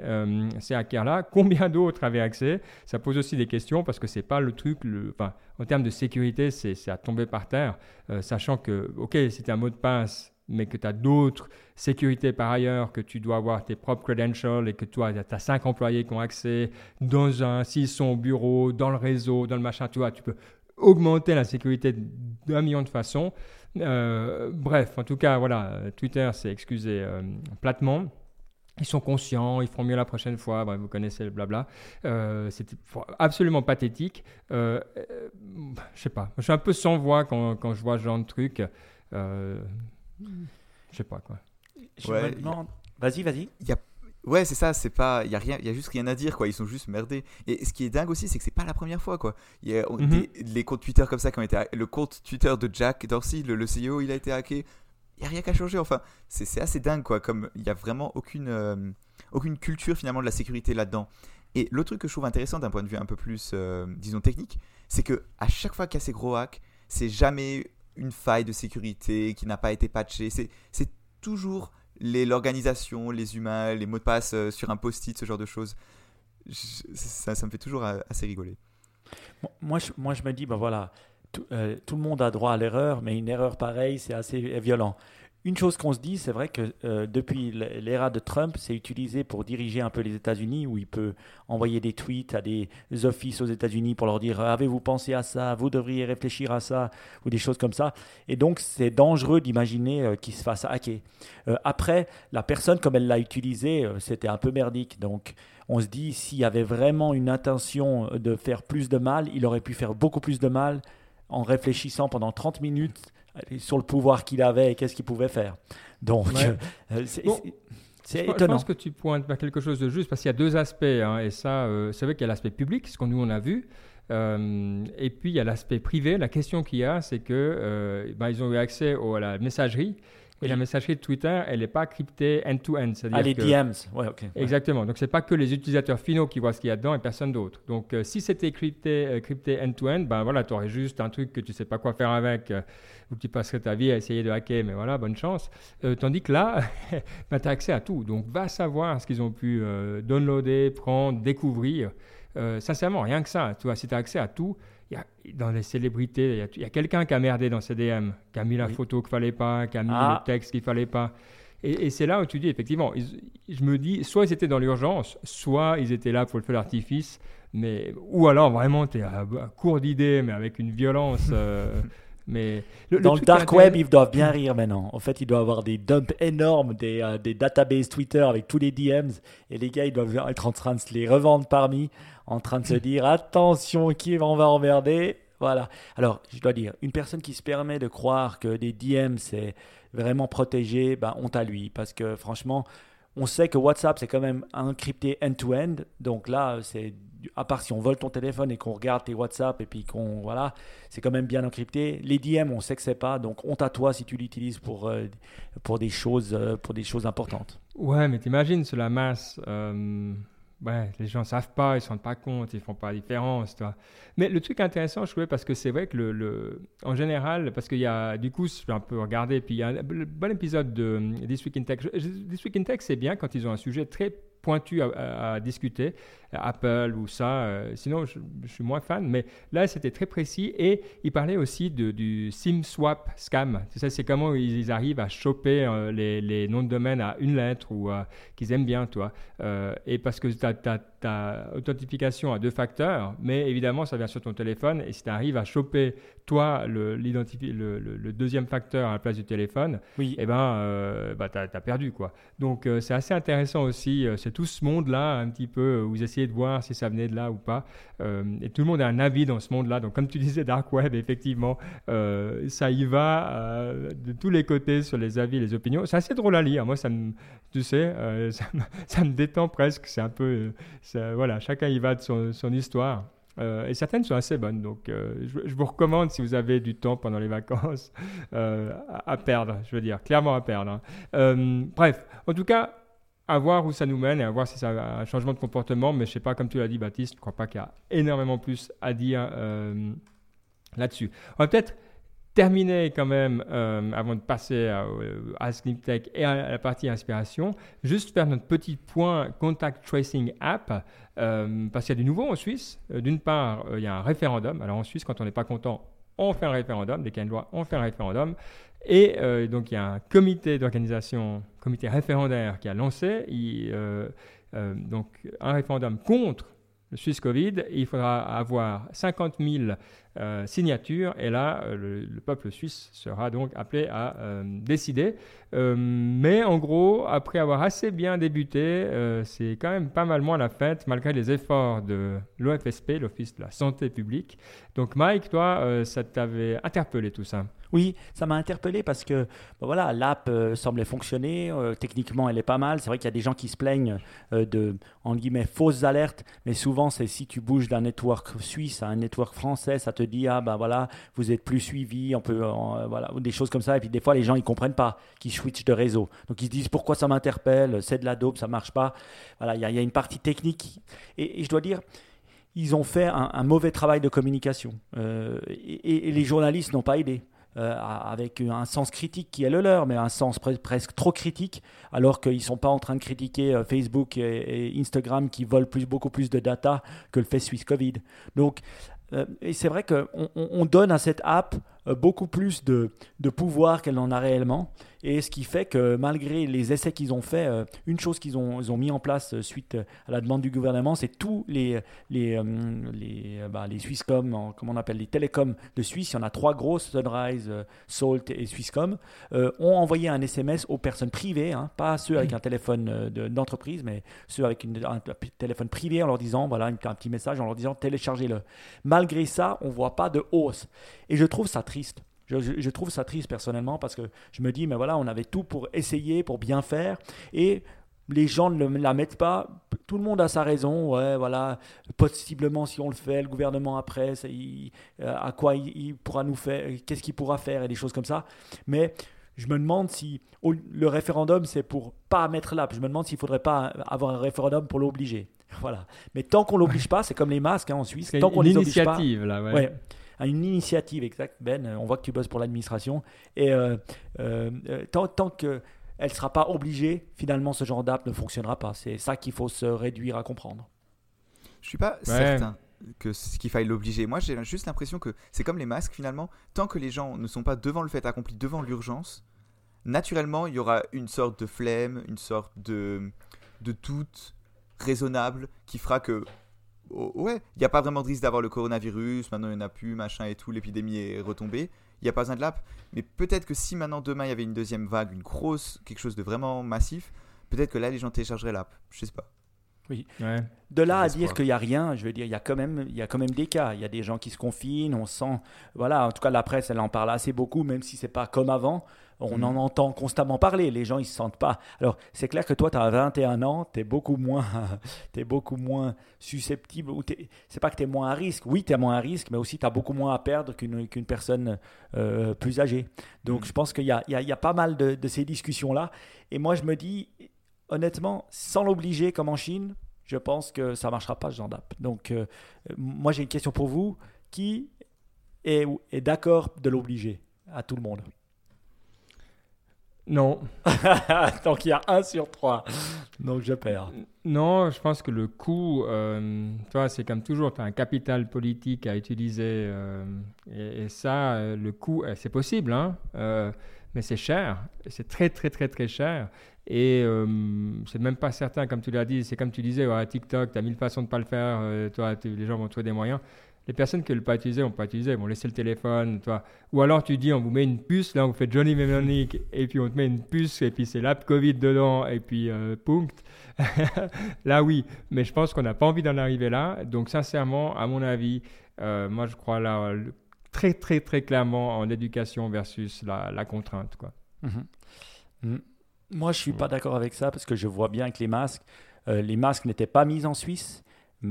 ces hackers-là, combien d'autres avaient accès? Ça pose aussi des questions parce que c'est pas le truc, enfin, en termes de sécurité, c'est à tomber par terre, sachant que, ok, c'était un mot de passe mais que tu as d'autres sécurités par ailleurs, que tu dois avoir tes propres credentials et que tu as, cinq employés qui ont accès dans un, s'ils sont au bureau, dans le réseau, dans le machin, tu vois, tu peux augmenter la sécurité d'un million de façons. Euh, bref, en tout cas, voilà, Twitter s'est excusé euh, platement. Ils sont conscients, ils feront mieux la prochaine fois. vous connaissez le blabla. Euh, C'était absolument pathétique. Euh, je sais pas. Je suis un peu sans voix quand, quand je vois ce genre de truc. Je sais pas quoi. Vas-y, vas-y. Y a... Ouais, c'est ça, c'est pas, il y a rien, il y a juste rien à dire quoi. Ils sont juste merdés. Et ce qui est dingue aussi, c'est que c'est pas la première fois quoi. Il y a mhm. les comptes Twitter comme ça qui ont été, le compte Twitter de Jack Dorsey, le, CEO, il a été hacké. Il y a rien qu'à changer. Enfin, c'est assez dingue quoi. Comme il y a vraiment aucune, euh, aucune culture finalement de la sécurité là-dedans. Et l'autre truc que je trouve intéressant d'un point de vue un peu plus, euh, disons technique, c'est que à chaque fois qu'il y a ces gros hacks, c'est jamais une faille de sécurité qui n'a pas été patchée. C'est toujours l'organisation, les, humains, les mots de passe euh, sur un post-it, ce genre de choses. ça, ça, me fait toujours assez rigoler. Moi je, moi, je me dis, ben voilà, tout, euh, tout le monde a droit à l'erreur, mais une erreur pareille, c'est assez violent. Une chose qu'on se dit, c'est vrai que euh, depuis l'ère de Trump, c'est utilisé pour diriger un peu les États-Unis, où il peut envoyer des tweets à des offices aux États-Unis pour leur dire avez-vous pensé à ça, vous devriez réfléchir à ça, ou des choses comme ça. Et donc, c'est dangereux d'imaginer euh, qu'il se fasse hacker. Euh, après, la personne, comme elle l'a utilisé, c'était un peu merdique. Donc, on se dit s'il y avait vraiment une intention de faire plus de mal, il aurait pu faire beaucoup plus de mal en réfléchissant pendant 30 minutes sur le pouvoir qu'il avait et qu'est-ce qu'il pouvait faire. Donc, euh, c'est étonnant. Je pense que tu pointes quelque chose de juste parce qu'il y a deux aspects. Hein, et ça, euh, c'est vrai qu'il y a l'aspect public, ce qu'on nous on a vu. Euh, et puis il y a l'aspect privé. La question qu'il y a, c'est que bah, ils ont eu accès à la messagerie et la messagerie de Twitter, elle n'est pas cryptée end-to-end. Ah, les DMs, ouais, ok. Exactement. Donc, ce n'est pas que les utilisateurs finaux qui voient ce qu'il y a dedans et personne d'autre. Donc, euh, si c'était crypté, euh, crypté end-to-end, ben voilà, tu aurais juste un truc que tu ne sais pas quoi faire avec, euh, ou tu passerais ta vie à essayer de hacker, mais voilà, bonne chance. tandis que là, ben, tu as accès à tout. Donc, va savoir ce qu'ils ont pu downloader, prendre, découvrir. sincèrement, rien que ça. Tu vois, si tu as accès à tout, y a, dans les célébrités, il y a, quelqu'un qui a merdé dans ses DM, qui a mis la photo qu'il fallait pas, qui a mis ah. le texte qu'il fallait pas. Et, c'est là où tu dis, effectivement, je me dis, soit ils étaient dans l'urgence, soit ils étaient là pour le feu d'artifice, mais, ou alors vraiment, tu es à, court d'idées, mais avec une violence. Euh, mais dans le, dark web, ils doivent bien rire maintenant. En fait, il doit avoir des dumps énormes, des, euh, des databases Twitter avec tous les DMs, et les gars, ils doivent être en train de se les revendre parmi en train de se dire attention, qui on va emmerder. Voilà. Alors, je dois dire, une personne qui se permet de croire que des DM c'est vraiment protégé, ben, honte à lui. Parce que franchement, on sait que WhatsApp c'est quand même encrypté end-to-end. Donc là, c'est à part si on vole ton téléphone et qu'on regarde tes WhatsApp et puis qu'on voilà, c'est quand même bien encrypté. Les DM, on sait que c'est pas. Donc honte à toi si tu l'utilises pour euh, pour des choses euh, pour des choses importantes. Ouais, mais t'imagines sur la masse. Euh, ouais, les gens savent pas, ils se rendent pas compte, ils font pas la différence. Toi. Mais le truc intéressant, je trouvais, parce que c'est vrai que, le, en général, parce qu'il y a, du coup, je vais un peu regarder, puis il y a un bon épisode de This Week in Tech. This Week in Tech, c'est bien quand ils ont un sujet très pointu à, discuter, Apple ou ça. Euh, sinon, je, suis moins fan, mais là, c'était très précis. Et il parlait aussi du SIM swap scam. Tu c'est comment ils, arrivent à choper euh, les, noms de domaine à une lettre ou euh, qu'ils aiment bien, toi. et parce que tu as, authentification à deux facteurs, mais évidemment, ça vient sur ton téléphone. Et si tu arrives à choper, toi, le, le, le, deuxième facteur à la place du téléphone, oui. eh ben, bah, tu as, perdu. Quoi. Donc, c'est assez intéressant aussi. c'est tout ce monde-là, un petit peu, où vous essayez de voir si ça venait de là ou pas. Euh, et tout le monde a un avis dans ce monde-là. Donc, comme tu disais, Dark Web, effectivement, euh, ça y va euh, de tous les côtés sur les avis, les opinions. C'est assez drôle à lire. Moi, ça me, tu sais, ça me, détend presque. C'est un peu, voilà, chacun y va de son, son histoire. Et certaines sont assez bonnes. Donc, je, vous recommande, si vous avez du temps pendant les vacances, à, perdre, je veux dire, clairement à perdre. Hein. bref, en tout cas, à voir où ça nous mène et à voir si ça a un changement de comportement. Mais je sais pas, comme tu l'as dit, Baptiste, je ne crois pas qu'il y a énormément plus à dire euh, là-dessus. On va peut-être terminer quand même, euh, avant de passer à, à Tech et à la partie inspiration, juste faire notre petit point Contact Tracing App, euh, parce qu'il y a du nouveau en Suisse. D'une part, il y a un référendum. Alors en Suisse, quand on n'est pas content, on fait un référendum. Une loi, on fait un référendum. Et euh, donc, il y a un comité d'organisation, comité référendaire qui a lancé euh, euh, donc un référendum contre le Suisse Covid. il faudra avoir 50 000 signatures. Et là, le, peuple suisse sera donc appelé à décider. mais en gros, après avoir assez bien débuté, c'est quand même pas mal moins la fête, malgré les efforts de l'OFSP, l'Office de la santé publique. Donc, Mike, toi, ça t'avait interpellé tout ça? Oui, ça m'a interpellé parce que bah voilà, l'app euh, semblait fonctionner. Euh, techniquement, elle est pas mal. C'est vrai qu'il y a des gens qui se plaignent euh, de, en guillemets, fausses alertes. Mais souvent, c'est si tu bouges d'un network suisse à un network français, ça te dit, ah ben voilà, vous êtes plus suivi, on peut, voilà, ou des choses comme ça. Et puis des fois, les gens, ils comprennent pas qu'ils switchent de réseau. Donc ils se disent, pourquoi ça m'interpelle? C'est de la dope, ça marche pas. Voilà, il y, a une partie technique. et je dois dire, ils ont fait un, mauvais travail de communication. et, les journalistes n'ont pas aidé. Euh, avec un sens critique qui est le leur, mais un sens presque trop critique, alors qu'ils ne sont pas en train de critiquer euh, Facebook et, Instagram qui volent plus, beaucoup plus de data que le fait Swiss Covid. Donc, euh, et c'est vrai qu'on on donne à cette app euh, beaucoup plus de, de pouvoir qu'elle n'en a réellement. Et ce qui fait que malgré les essais qu'ils ont fait, euh, une chose qu'ils ont, ils ont mis en place suite à la demande du gouvernement, c'est tous les, les, les, bah, les Swisscom, comment on appelle, les télécoms de Suisse, il y en a trois grosses, Sunrise, Salt et Swisscom, ont envoyé un SMS aux personnes privées, hein, pas ceux avec un téléphone d'entreprise, mais ceux avec une, un téléphone privé en leur disant, voilà, un petit message en leur disant téléchargez-le. Malgré ça, on ne voit pas de hausse. Et je trouve ça triste. Je, trouve ça triste personnellement parce que je me dis, mais voilà, on avait tout pour essayer, pour bien faire. Et les gens ne la mettent pas. Tout le monde a sa raison. Ouais, voilà. Possiblement, si on le fait, le gouvernement après, euh, à quoi il, pourra nous faire, qu'est-ce qu'il pourra faire et des choses comme ça. Mais je me demande si le référendum c'est pour pas mettre là. Je me demande s'il faudrait pas avoir un référendum pour l'obliger. Voilà. Mais tant qu'on l'oblige pas, c'est comme les masques hein, en Suisse. Tant qu'on les oblige pas. Là, ouais. Une initiative, exact. Ben, on voit que tu bosses pour l'administration. Et euh, euh, tant, tant que elle sera pas obligée, finalement, ce genre d'app ne fonctionnera pas. C'est ça qu'il faut se réduire à comprendre. Je suis pas certain que qu'il faille l'obliger. Moi, j'ai juste l'impression que c'est comme les masques finalement. Tant que les gens ne sont pas devant le fait accompli, devant l'urgence, naturellement, il y aura une sorte de flemme, une sorte de de doute raisonnable qui fera que ouais, il n'y a pas vraiment de risque d'avoir le coronavirus, maintenant il n'y en a plus, machin et tout, l'épidémie est retombée, il n'y a pas besoin de l'app. Mais peut-être que si maintenant demain il y avait une deuxième vague, une grosse, quelque chose de vraiment massif, peut-être que là les gens téléchargeraient l'app, je sais pas. Oui. De là à dire qu'il n'y a rien, je veux dire, il y, a quand même, il y a quand même des cas. Il y a des gens qui se confinent, on sent. Voilà, en tout cas, la presse, elle en parle assez beaucoup, même si c'est pas comme avant. On mm. en entend constamment parler. Les gens, ils se sentent pas. Alors, c'est clair que toi, tu as 21 ans, tu es beaucoup moins, es beaucoup moins susceptible. C'est pas que tu es moins à risque. Oui, tu es moins à risque, mais aussi tu as beaucoup moins à perdre qu'une personne euh, plus âgée. Donc, mm. je pense qu'il y, y, y a, pas mal de, de ces discussions-là. Et moi, je me dis, honnêtement, sans l'obliger comme en Chine, je pense que ça ne marchera pas ce genre d'app. Donc, euh, moi, j'ai une question pour vous. Qui est, est d'accord de l'obliger à tout le monde? Non. Donc, il y a un sur trois. Donc, je perds. Non, je pense que le coût, euh, toi, c'est comme toujours, tu as un capital politique à utiliser. Euh, et, ça, le coût, c'est possible, hein, mais c'est cher. C'est très, très, très, très cher. Et euh, c'est même pas certain, comme tu l'as dit, c'est comme tu disais, ouais, TikTok, tu as mille façons de pas le faire, euh, toi, les gens vont trouver des moyens. Les personnes qui ne veulent pas utiliser vont pas utiliser, vont laisser le téléphone, toi. Ou alors tu dis, on vous met une puce, là on fait Johnny Mnemonic, et puis on te met une puce, et puis c'est l'app Covid dedans, et puis euh, punct. là oui, mais je pense qu'on n'a pas envie d'en arriver là. Donc sincèrement, à mon avis, euh, moi je crois là, très très très clairement en éducation versus la, la contrainte. Quoi. Mm. Moi, je suis pas d'accord avec ça parce que je vois bien que les masques, euh, les masques n'étaient pas mis en Suisse.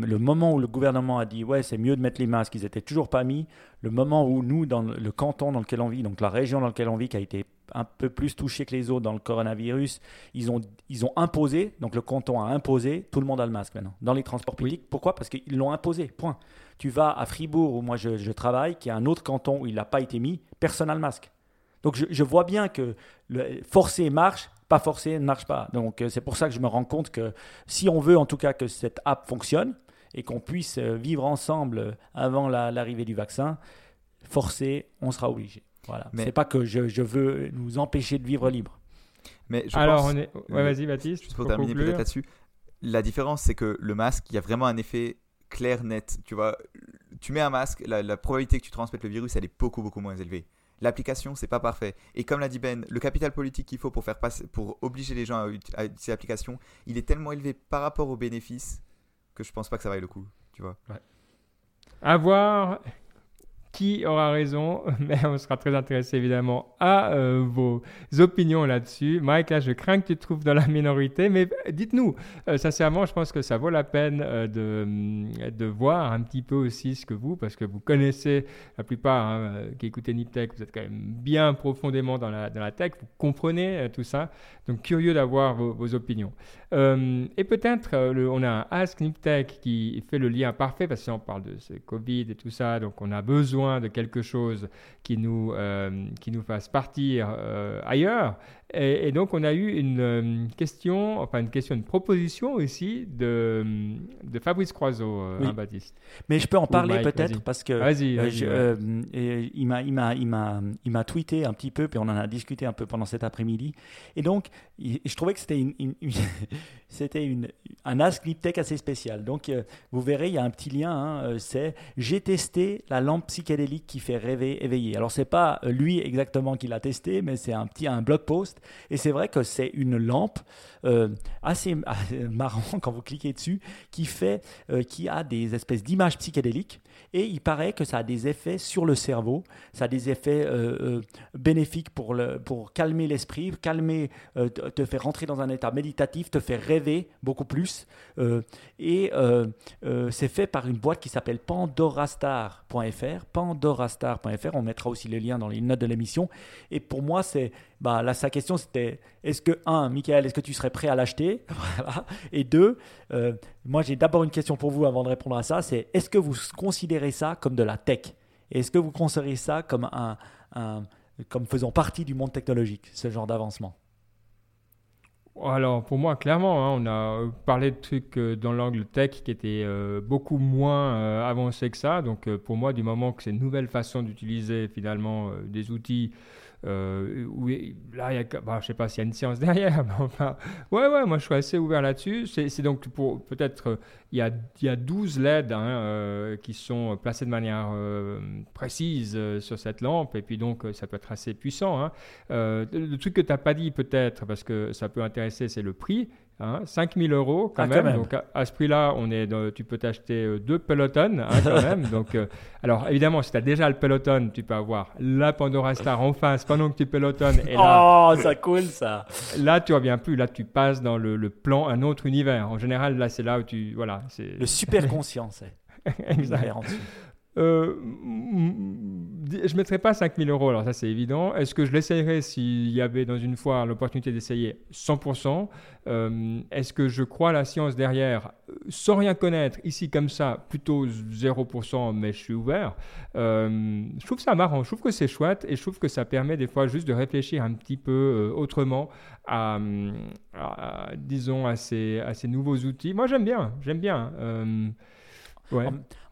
Le moment où le gouvernement a dit ouais c'est mieux de mettre les masques, ils n'étaient toujours pas mis. Le moment où nous dans le canton dans lequel on vit, donc la région dans laquelle on vit, qui a été un peu plus touchée que les autres dans le coronavirus, ils ont ils ont imposé, donc le canton a imposé, tout le monde a le masque maintenant dans les transports publics. Pourquoi? Parce qu'ils l'ont imposé. Point. Tu vas à Fribourg où moi je, je travaille, qui est un autre canton où il n'a pas été mis, personne n'a le masque. Donc je, je, vois bien que le forcer marche, pas forcé ne marche pas. Donc euh, c'est pour ça que je me rends compte que si on veut en tout cas que cette app fonctionne et qu'on puisse euh, vivre ensemble avant l'arrivée du vaccin, forcé, on sera obligé. Voilà. Mais c'est pas que je, je, veux nous empêcher de vivre libre. Mais je Alors pense, on est. Ouais, vas-y Baptiste. Juste pour, terminer peut-être là-dessus, la différence c'est que le masque, il y a vraiment un effet clair, net. Tu vois, tu mets un masque, la, la probabilité que tu transmettes le virus, elle est beaucoup beaucoup moins élevée l'application, c'est pas parfait. Et comme l'a dit Ben, le capital politique qu'il faut pour, faire passer, pour obliger les gens à, utiliser l'application, il est tellement élevé par rapport aux bénéfices que je pense pas que ça vaille le coup. Tu vois. Ouais. À voir qui aura raison, mais on sera très intéressé évidemment à euh, vos opinions là-dessus. Mike, là, je crains que tu te trouves dans la minorité, mais dites-nous, euh, sincèrement, je pense que ça vaut la peine euh, de, de voir un petit peu aussi ce que vous, parce que vous connaissez la plupart hein, qui écoutez Niptech, vous êtes quand même bien profondément dans la, dans la tech, vous comprenez tout ça, donc curieux d'avoir vos, vos, opinions. et peut-être, on a un Ask Niptech qui fait le lien parfait, parce qu'on parle de ce Covid et tout ça, donc on a besoin de quelque chose qui nous, euh, qui nous fasse partir euh, ailleurs. Et, donc, on a eu une euh, question, enfin une question, une proposition aussi de, de Fabrice Croiseau, hein, Baptiste. Mais je peux en parler peut-être parce que il m'a, il m'a, il m'a, il m'a tweeté un petit peu, puis on en a discuté un peu pendant cet après-midi. Et donc, je trouvais que c'était une, c'était une, un Ask Tech assez spécial. Donc, vous verrez, il y a un petit lien. Hein, c'est j'ai testé la lampe psychédélique qui fait rêver, éveiller. Alors c'est pas lui exactement qui l'a testé, mais c'est un petit un blog post. Et c'est vrai que c'est une lampe euh, assez, marrant quand vous cliquez dessus, qui fait, euh, qui a des espèces d'images psychédéliques. Et il paraît que ça a des effets sur le cerveau, ça a des effets euh, bénéfiques pour, le, pour calmer l'esprit, calmer, te faire rentrer dans un état méditatif, te faire rêver beaucoup plus. et c'est fait par une boîte qui s'appelle pandorastar.fr. Pandorastar.fr, on mettra aussi les liens dans les notes de l'émission. Et pour moi, c'est bah, là, sa question c'était est-ce que, un, Michael, est-ce que tu serais prêt à l'acheter? Et deux, euh, moi j'ai d'abord une question pour vous avant de répondre à ça c'est est-ce que vous considérez ça comme de la tech? Est-ce que vous considérez ça comme, un, comme faisant partie du monde technologique, ce genre d'avancement? Alors pour moi, clairement, hein, on a parlé de trucs euh, dans l'angle tech qui étaient euh, beaucoup moins avancés que ça. Donc pour moi, du moment que c'est une nouvelle façon d'utiliser finalement des outils euh, oui, là, y a, bah, je sais pas s'il y a une séance derrière, mais ouais, ouais, moi je suis assez ouvert là-dessus. C'est donc pour peut-être, euh, il, y y a 12 LED hein, euh, qui sont placés de manière précise sur cette lampe, et puis donc ça peut être assez puissant. Hein. le, truc que tu n'as pas dit peut-être, parce que ça peut intéresser, c'est le prix. Hein, 5000 euros quand, ah, même. Donc à, ce prix-là, on est tu peux t'acheter euh, deux pelotons hein, quand même. Donc, euh, alors évidemment, si tu as déjà le peloton, tu peux avoir la Pandora Star en face pendant que tu pelotonnes. Et là, oh, ça coule ça. Là, tu reviens plus. Là, tu passes dans le, le plan, un autre univers. En général, là, c'est là où tu, voilà, c'est le super conscient, c'est. exact. Euh, je ne mettrais pas 5000 euros, alors ça c'est évident. Est-ce que je l'essayerais s'il y avait dans une fois l'opportunité d'essayer 100% euh, Est-ce que je crois à la science derrière? Sans rien connaître, ici comme ça, plutôt 0%, mais je suis ouvert euh, Je trouve ça marrant, je trouve que c'est chouette et je trouve que ça permet des fois juste de réfléchir un petit peu autrement à, disons, à ces, à ces, nouveaux outils. Moi j'aime bien, j'aime bien.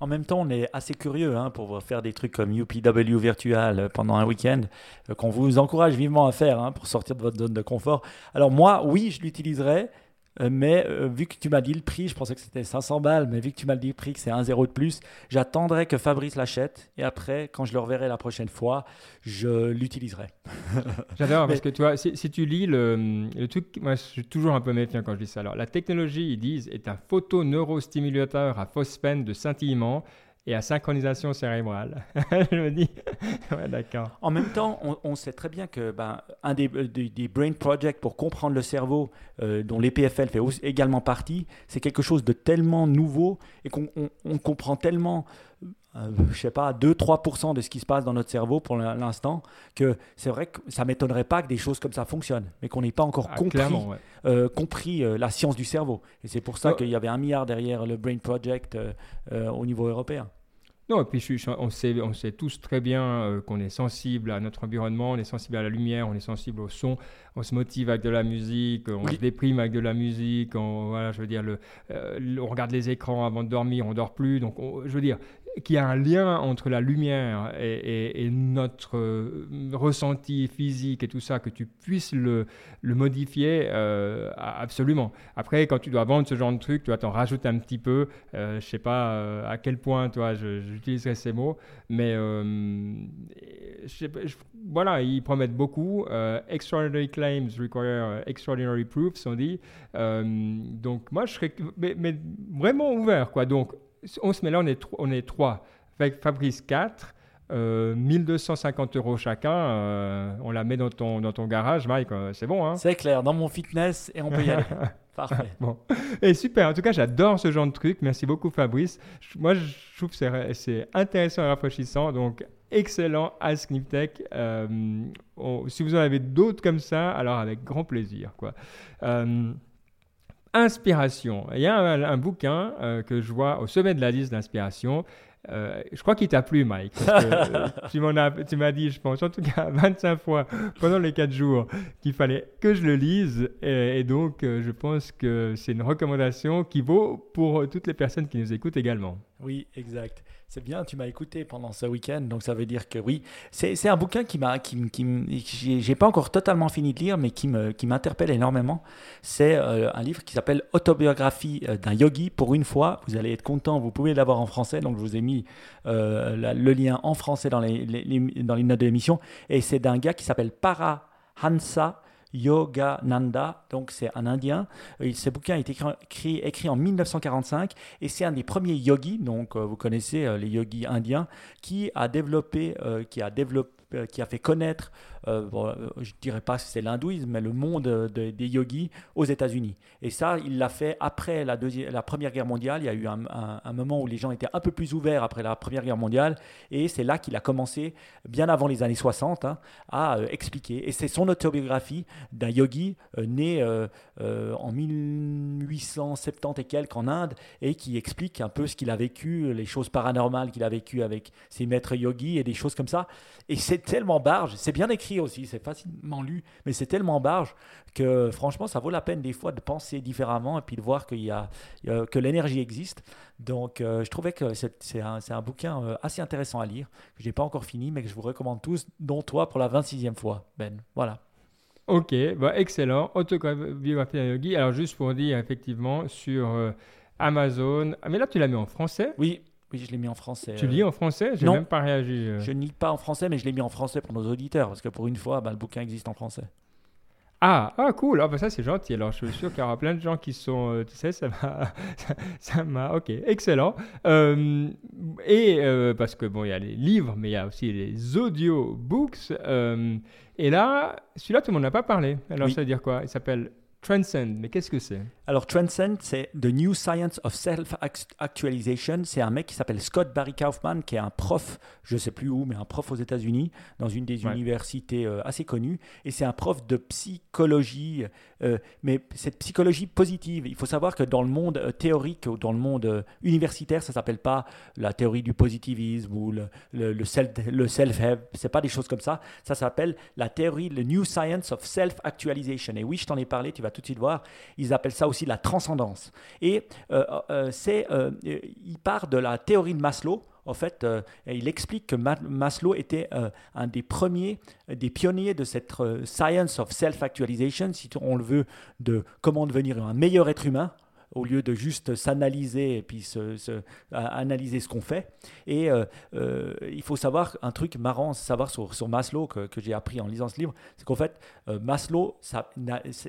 En, même temps, on est assez curieux hein, pour faire des trucs comme UPW Virtual pendant un week-end, euh, qu'on vous encourage vivement à faire hein, pour sortir de votre zone de confort. Alors moi, oui, je l'utiliserai, euh, mais euh, vu que tu m'as dit le prix, je pensais que c'était 500 balles, mais vu que tu m'as dit le prix, que c'est un zéro de plus, j'attendrai que Fabrice l'achète et après, quand je le reverrai la prochaine fois, je l'utiliserai. J'adore parce que tu vois, si, tu lis le, le, truc, moi je suis toujours un peu méfiant quand je dis ça. Alors, la technologie, ils disent, est un photoneurostimulateur à phosphène de scintillement et à synchronisation cérébrale. je me dis, ouais, d'accord. En même temps, on, sait très bien que ben, un des, euh, des, brain projects pour comprendre le cerveau, euh, dont l'EPFL fait également partie, c'est quelque chose de tellement nouveau et qu'on on, comprend tellement, euh, je sais pas, 2-3% de ce qui se passe dans notre cerveau pour l'instant, que c'est vrai que ça m'étonnerait pas que des choses comme ça fonctionnent, mais qu'on n'ait pas encore ah, compris, compris la science du cerveau. Et c'est pour ça qu'il y avait un milliard derrière le Brain Project au niveau européen. Non, et puis on, sait, on sait tous très bien euh, qu'on est sensible à notre environnement, on est sensible à la lumière, on est sensible au son, on se motive avec de la musique, on se déprime avec de la musique, on, voilà, je veux dire, le, euh, on regarde les écrans avant de dormir, on dort plus. Donc, je veux dire, qu'il y a un lien entre la lumière et, notre euh, ressenti physique et tout ça, que tu puisses le, le modifier, euh, absolument. Après, quand tu dois vendre ce genre de truc, tu vas t'en rajouter un petit peu. Euh, je sais pas à quel point, toi, j'utiliserai ces mots, mais voilà, ils promettent beaucoup. extraordinary claims require extraordinary proofs, on dit. donc, moi, je serais mais, mais, vraiment ouvert, quoi. Donc, on se met là, on est, on est trois. Avec Fabrice 4, 1250 euros chacun, euh, on la met dans ton, dans ton garage, Mike, euh, c'est bon. Hein c'est clair, dans mon fitness et on peut y aller. Parfait. bon. Et super, en tout cas, j'adore ce genre de truc. Merci beaucoup, Fabrice. Moi, je trouve que c'est intéressant et rafraîchissant. Donc, excellent Ask Niptech. Euh, si vous en avez d'autres comme ça, alors avec grand plaisir. Quoi inspiration. Il y a un, bouquin euh, que je vois au sommet de la liste d'inspiration. Euh, je crois qu'il t'a plu, Mike. Parce que, euh, tu m'as dit, je pense, en tout cas 25 fois pendant les 4 jours qu'il fallait que je le lise. Et, donc, euh, je pense que c'est une recommandation qui vaut pour toutes les personnes qui nous écoutent également. Oui, exact. C'est bien, tu m'as écouté pendant ce week-end, donc ça veut dire que oui. C'est un bouquin qui m'a, qui, qui, j'ai pas encore totalement fini de lire, mais qui me, qui m'interpelle énormément. C'est un livre qui s'appelle Autobiographie d'un yogi. Pour une fois, vous allez être content, vous pouvez l'avoir en français, donc je vous ai mis euh, le lien en français dans les, notes de l'émission. Et c'est d'un gars qui s'appelle Parahansa Yogananda, donc c'est un Indien. Euh, Ce bouquin est écrit, écrit, écrit en 1945 et c'est un des premiers yogis, donc euh, vous connaissez les yogis indiens, qui a développé, qui a développé, qui a fait connaître, euh, euh, je dirais pas que c'est l'hindouisme, mais le monde euh, de- des yogis aux États-Unis. Et ça, il l'a fait après la, Première Guerre mondiale. Il y a eu un, moment où les gens étaient un peu plus ouverts après la Première Guerre mondiale, et c'est là qu'il a commencé, bien avant les années 60, hein, à expliquer. Et c'est son autobiographie d'un yogi né en 1870 et quelques en Inde et qui explique un peu ce qu'il a vécu, les choses paranormales qu'il a vécues avec ses maîtres yogis et des choses comme ça. Et c'est tellement barge, c'est bien écrit aussi, c'est facilement lu, mais c'est tellement barge que franchement, ça vaut la peine des fois de penser différemment et puis de voir qu'il y a, que l'énergie existe. Donc, euh, je trouvais que c'est un, un bouquin euh, assez intéressant à lire, que je n'ai pas encore fini, mais que je vous recommande tous, dont toi pour la 26e fois, Ben. Voilà. Ok, bah, excellent. Autobiographie d'un yogi. Alors, juste pour dire, effectivement, sur euh, Amazon. Ah, mais là, tu l'as mis en français? Oui, oui, je l'ai mis en français. Tu euh, lis en français? J'ai même pas réagi. euh. Je ne lis pas en français, mais je l'ai mis en français pour nos auditeurs, parce que pour une fois, bah, le bouquin existe en français. Ah, ah, cool. Ah, bah, ça, c'est gentil. Alors, je suis sûr qu'il y aura plein de gens qui sont. euh, tu sais, ça m'a. ça- m'a. Ok, excellent. Euh, et euh, parce que, bon, il y a les livres, mais il y a aussi les audiobooks. Euh, et là, celui-là, tout le monde n'a pas parlé. Alors, Oui. ça veut dire quoi? Il s'appelle Transcend. Mais qu'est-ce que c'est? Alors, Transcend, c'est The New Science of Self-Actualization. C'est un mec qui s'appelle Scott Barry Kaufman, qui est un prof, je ne sais plus où, mais un prof aux États-Unis, dans une des Ouais. universités euh, assez connues. Et c'est un prof de psychologie, euh, mais cette psychologie positive. Il faut savoir que dans le monde euh, théorique ou dans le monde universitaire, ça s'appelle pas la théorie du positivisme ou le, le, le self, le self-help. C'est pas des choses comme ça. Ça s'appelle la théorie, le New Science of Self-Actualization. Et oui, je t'en ai parlé, tu vas tout de suite voir. Ils appellent ça aussi la transcendance. Et euh, euh, c'est, euh, il part de la théorie de Maslow. En fait, euh, il explique que Ma- Maslow était un des premiers, des pionniers de cette science of self-actualization, si on le veut, de comment devenir un meilleur être humain au lieu de juste s'analyser et puis se, se- à- analyser ce qu'on fait. Et euh, euh, il faut savoir un truc marrant, savoir sur, sur Maslow que, que j'ai appris en lisant ce livre, c'est qu'en fait, euh, Maslow, ça,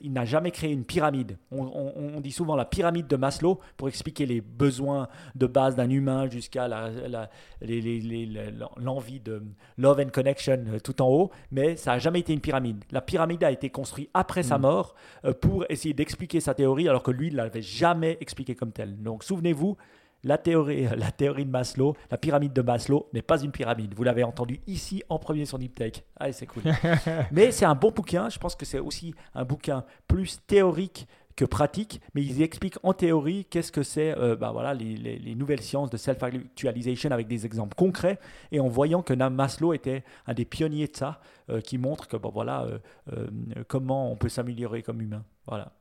il n'a jamais créé une pyramide. On, on- on dit souvent la pyramide de Maslow pour expliquer les besoins de base d'un humain jusqu'à la, la- l'envie de love and connection tout en haut, mais ça n'a jamais été une pyramide. La pyramide a été construite après sa Mm. mort pour essayer d'expliquer sa théorie, alors que lui, il ne l'avait jamais expliqué comme telle. Donc souvenez-vous, la théorie, la théorie de Maslow, la pyramide de Maslow n'est pas une pyramide. Vous l'avez entendu ici en premier sur Deep Tech. Ah, c'est cool. mais c'est un bon bouquin. Je pense que c'est aussi un bouquin plus théorique que pratique, mais ils expliquent en théorie qu'est-ce que c'est euh, bah voilà, les, les- les nouvelles sciences de self-actualization avec des exemples concrets et en voyant que Nam Maslow était un des pionniers de ça, euh, qui montre que bon, voilà, euh, euh, comment on peut s'améliorer comme humain. Voilà.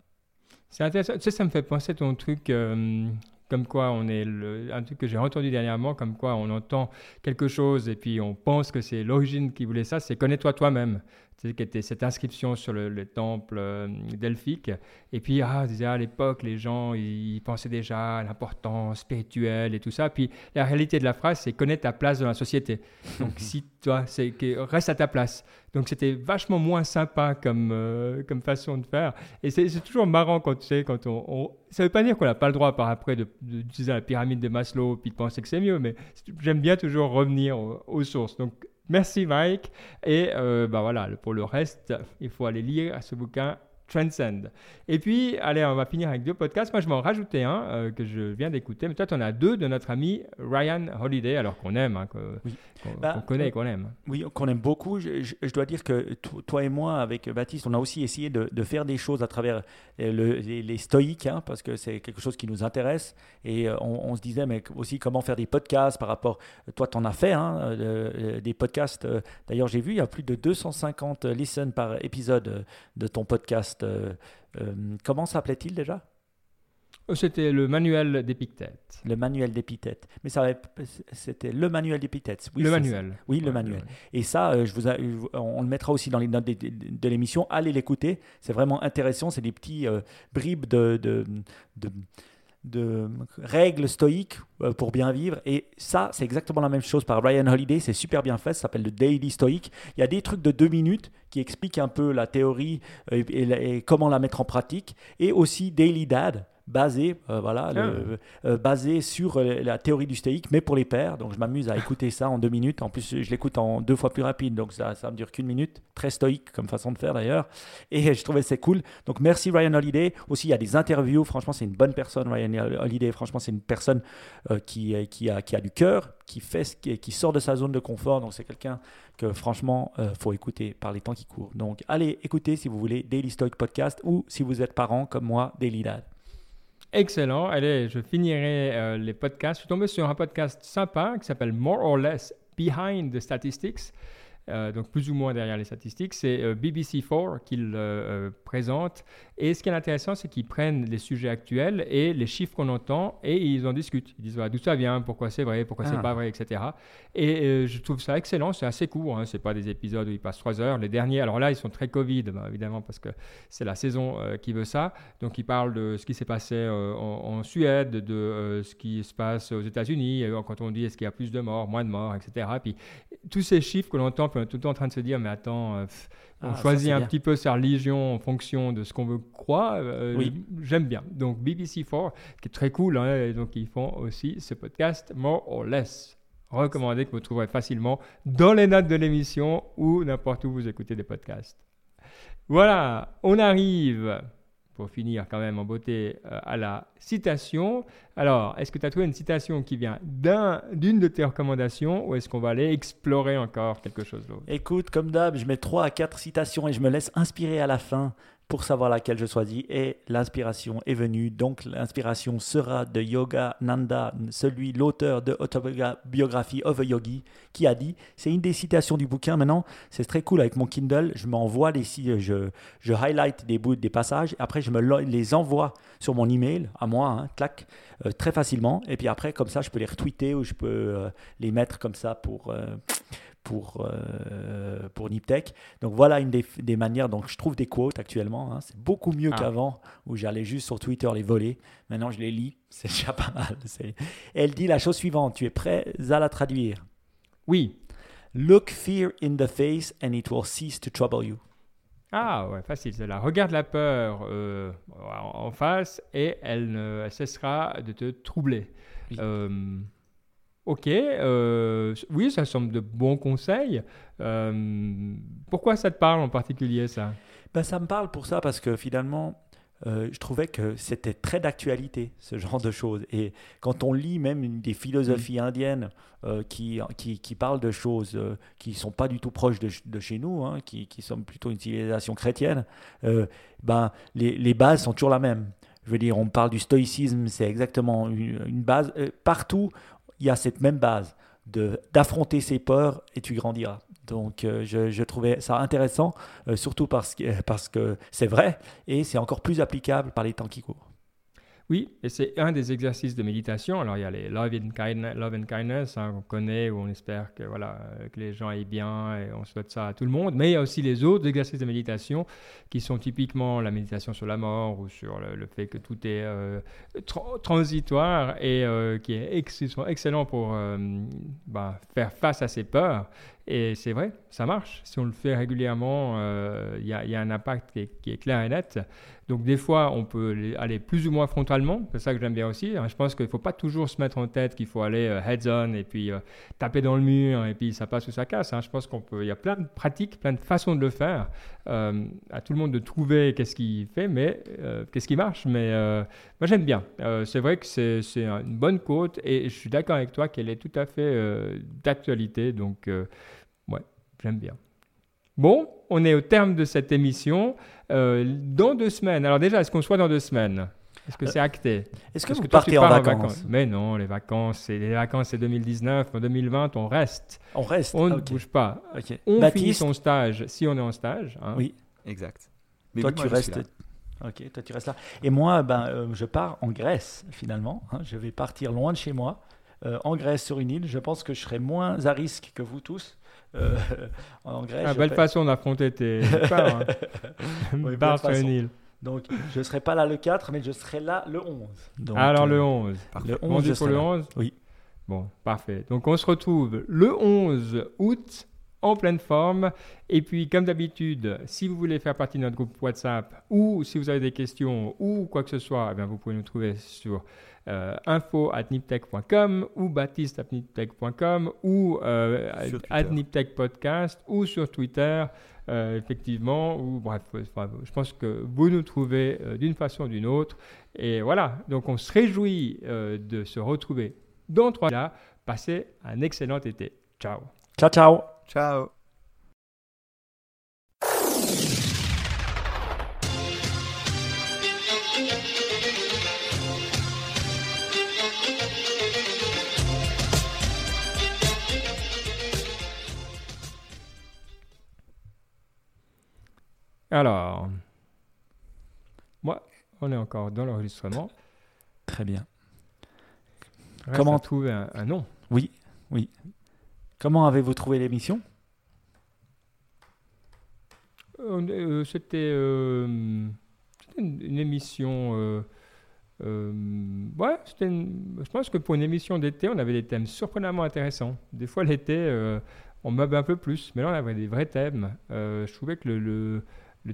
C'est intéressant. Tu sais, ça me fait penser à ton truc, euh, comme quoi on est le, un truc que j'ai entendu dernièrement, comme quoi on entend quelque chose et puis on pense que c'est l'origine qui voulait ça, c'est connais-toi toi-même. Tu sais, qui était cette inscription sur le, le temple euh, delphique. Et puis, ah, à l'époque, les gens, ils pensaient déjà à l'importance spirituelle et tout ça. Puis la réalité de la phrase, c'est connais ta place dans la société. Donc, si toi, c'est reste à ta place. Donc, c'était vachement moins sympa comme, euh, comme façon de faire. Et c'est toujours marrant quand tu sais, quand on. on- ça veut pas dire qu'on n'a pas le droit par après de- de- d'utiliser la pyramide de Maslow puis de penser que c'est mieux, mais j'aime bien toujours revenir aux, aux sources. Donc, merci Mike. Et euh, bah voilà, pour le reste, il faut aller lire ce bouquin. Transcend. Et puis, allez, on va finir avec deux podcasts. Moi, je vais en rajouter un euh, que je viens d'écouter. Mais toi, tu en as deux de notre ami Ryan Holiday, alors qu'on aime. hein, Oui. Qu'on Bah, qu'on connaît, qu'on aime. Oui, qu'on aime beaucoup. Je, je- je dois dire que to- toi et moi, avec Baptiste, on a aussi essayé de, de faire des choses à travers euh, le- les, les stoïques, hein, parce que c'est quelque chose qui nous intéresse. Et euh, on, on se disait, mais aussi comment faire des podcasts par rapport. Toi, tu en as fait, hein, euh, euh, des podcasts. euh, D'ailleurs, j'ai vu, il y a plus de 250 listens par épisode euh, de ton podcast. euh, euh, comment s'appelait-il déjà? C'était le manuel d'Épictète. Le manuel d'épithète. Mais ça c'était le manuel d'épithète. Oui, le manuel. Oui, le Ouais, manuel. Et ça, euh, je vous a- je vous- on le mettra aussi dans les notes de, de- de l'émission. Allez l'écouter. C'est vraiment intéressant. C'est des petits euh, bribes de, de, de- de règles stoïques euh, pour bien vivre. Et ça, c'est exactement la même chose par Ryan Holiday. C'est super bien fait. Ça s'appelle le Daily Stoic. Il y a des trucs de deux minutes qui expliquent un peu la théorie euh, et comment la mettre en pratique. Et aussi Daily Dad basé euh, voilà le- euh, basé sur euh, la théorie du stoïque mais pour les pères donc je m'amuse à écouter ça en deux minutes. En plus je l'écoute en deux fois plus rapide. Donc ça ça me dure qu'une minute. Très stoïque comme façon de faire d'ailleurs. Et je trouvais c'est cool. Donc merci Ryan Holiday. Aussi il y a des interviews. Franchement c'est une bonne personne Ryan Holiday. Franchement c'est une personne euh, qui, euh, qui, a, qui a du cœur qui fait ce qui, qui sort de sa zone de confort. Donc c'est quelqu'un que franchement euh, faut écouter par les temps qui courent. Donc allez écouter si vous voulez Daily Stoic Podcast ou si vous êtes parent comme moi Daily Dad Excellent. Allez, je finirai euh, les podcasts. Je suis tombé sur un podcast sympa qui s'appelle More or Less Behind the Statistics. Euh, donc plus ou moins derrière les statistiques. C'est euh, BBC4 qui le euh, présente. Et ce qui est intéressant, c'est qu'ils prennent les sujets actuels et les chiffres qu'on entend et ils en discutent. Ils disent voilà, d'où ça vient, pourquoi c'est vrai, pourquoi Ah. c'est pas vrai, etc. Et euh, je trouve ça excellent. C'est assez court. Hein. C'est pas des épisodes où ils passent trois heures. Les derniers, alors là, ils sont très Covid, bah, évidemment, parce que c'est la saison euh, qui veut ça. Donc, il parle de ce qui s'est passé euh, en, en Suède, de ce qui se passe aux États-Unis, quand on dit est-ce qu'il y a plus de morts, moins de morts, etc. Puis, tous ces chiffres que l'on entend, puis on est tout le temps en train de se dire, mais attends, pff, on Ah, ça, choisit un bien. petit peu sa religion en fonction de ce qu'on veut croire. euh, Oui. J'aime bien. Donc, BBC4, qui est très cool, hein, et donc ils font aussi ce podcast More or Less. Recommandé que vous trouverez facilement dans les notes de l'émission ou n'importe où vous écoutez des podcasts. Voilà, on arrive, pour finir quand même en beauté, euh, à la citation. Alors, est-ce que tu as trouvé une citation qui vient d'un- d'une de tes recommandations ou est-ce qu'on va aller explorer encore quelque chose d'autre? Écoute, comme d'hab, je mets 3 à 4 citations et je me laisse inspirer à la fin pour savoir laquelle je choisis. Et l'inspiration est venue. Donc, l'inspiration sera de Yoga Nanda, celui, l'auteur de Autobiography of a Yogi, qui a dit c'est une des citations du bouquin. Maintenant, c'est très cool avec mon Kindle. Je m'envoie si- je, je highlight des bouts, des passages. Après, je me les envoie sur mon email, à moi, hein, clac, euh, très facilement. Et puis après, comme ça, je peux les retweeter ou je peux euh, les mettre comme ça pour. euh, pour, euh, pour Niptech. Donc voilà une des, des manières dont je trouve des quotes actuellement. hein. C'est beaucoup mieux Ah. qu'avant où j'allais juste sur Twitter les voler. Maintenant je les lis. C'est déjà pas mal. Elle dit la chose suivante. Tu es prêt à la traduire? Oui. Look fear in the face and it will cease to trouble you. Ah ouais, facile, celle-là. Regarde la peur euh, en en face et elle, ne, elle cessera de te troubler. Oui. Euh, ok, euh, oui, ça semble de bons conseils. Euh, pourquoi ça te parle en particulier, ça? Ben, ça me parle pour ça parce que finalement, euh, je trouvais que c'était très d'actualité, ce genre de choses. Et quand on lit même une des philosophies indiennes euh, qui, qui, qui parlent de choses euh, qui ne sont pas du tout proches de, de chez nous, hein, qui, qui sont plutôt une civilisation chrétienne, ben, les, les bases sont toujours la même. Je veux dire, on parle du stoïcisme, c'est exactement une, une base. partout, il y a cette même base d'affronter ses peurs et tu grandiras. Donc euh, je, je trouvais ça intéressant, euh, surtout parce que, parce que c'est vrai et c'est encore plus applicable par les temps qui courent. Oui, et c'est un des exercices de méditation. Alors, il y a les Love and Kindness, hein, qu'on connaît, où on espère que, voilà, euh, que les gens aillent bien et on souhaite ça à tout le monde. Mais il y a aussi les autres exercices de méditation qui sont typiquement la méditation sur la mort ou sur le, fait que tout est euh, tra- transitoire et euh, qui sont excellents pour bah, faire face à ses peurs. Et c'est vrai, ça marche. Si on le fait régulièrement, il y, a un impact qui est, clair et net. Donc des fois, on peut aller plus ou moins frontalement. C'est ça que j'aime bien aussi. Hein. Je pense qu'il ne faut pas toujours se mettre en tête qu'il faut aller euh, heads-on et puis euh, taper dans le mur et puis ça passe ou ça casse. Hein. Je pense qu'on peut. Il y a plein de pratiques, plein de façons de le faire. à tout le monde de trouver qu'est-ce qui fait, mais qu'est-ce qui marche. Mais moi, j'aime bien. c'est vrai que c'est une bonne côte et je suis d'accord avec toi qu'elle est tout à fait d'actualité. Donc J'aime bien. Bon, on est au terme de cette émission. Euh, dans deux semaines. Alors déjà, est-ce qu'on soit dans deux semaines? Est-ce que c'est acté? Est-ce que vous partez en vacances, Mais non, les vacances, c'est les vacances, c'est 2019. En 2020, on reste. On reste. On ne bouge pas. On finit son stage si on est en stage. Hein. Oui, exact. Mais toi, tu restes. Ok, toi tu restes là. Et moi, ben, euh, je pars en Grèce finalement. Hein. Je vais partir loin de chez moi, euh, en Grèce sur une île. Je pense que je serai moins à risque que vous tous euh, en Grèce. Ah, belle façon d'affronter tes. Hein. sur une île. Donc, je ne serai pas là le 4, mais je serai là le 11. Donc, Alors, le 11. Euh, le 11, je pour le 11 Oui. Bon, parfait. Donc, on se retrouve le 11 août en pleine forme. Et puis, comme d'habitude, si vous voulez faire partie de notre groupe WhatsApp ou si vous avez des questions ou quoi que ce soit, eh bien, vous pouvez nous trouver sur euh, info at niptech.com ou baptiste at niptech.com ou euh, at niptech podcast ou sur Twitter. Euh, effectivement, ou bref, je pense que vous nous trouvez d'une façon ou d'une autre. Et voilà, donc on se réjouit de se retrouver dans trois là. Passez un excellent été. Ciao. Ciao, ciao. Ciao. Alors, moi, on est encore dans l'enregistrement. Très bien. Comment trouver un, nom Oui, oui. Comment avez-vous trouvé l'émission? Euh, euh, C'était euh, une, émission. ouais, je pense que pour une émission d'été, on avait des thèmes surprenamment intéressants. Des fois, l'été, on meuble un peu plus, mais là, on avait des vrais thèmes. je trouvais que le le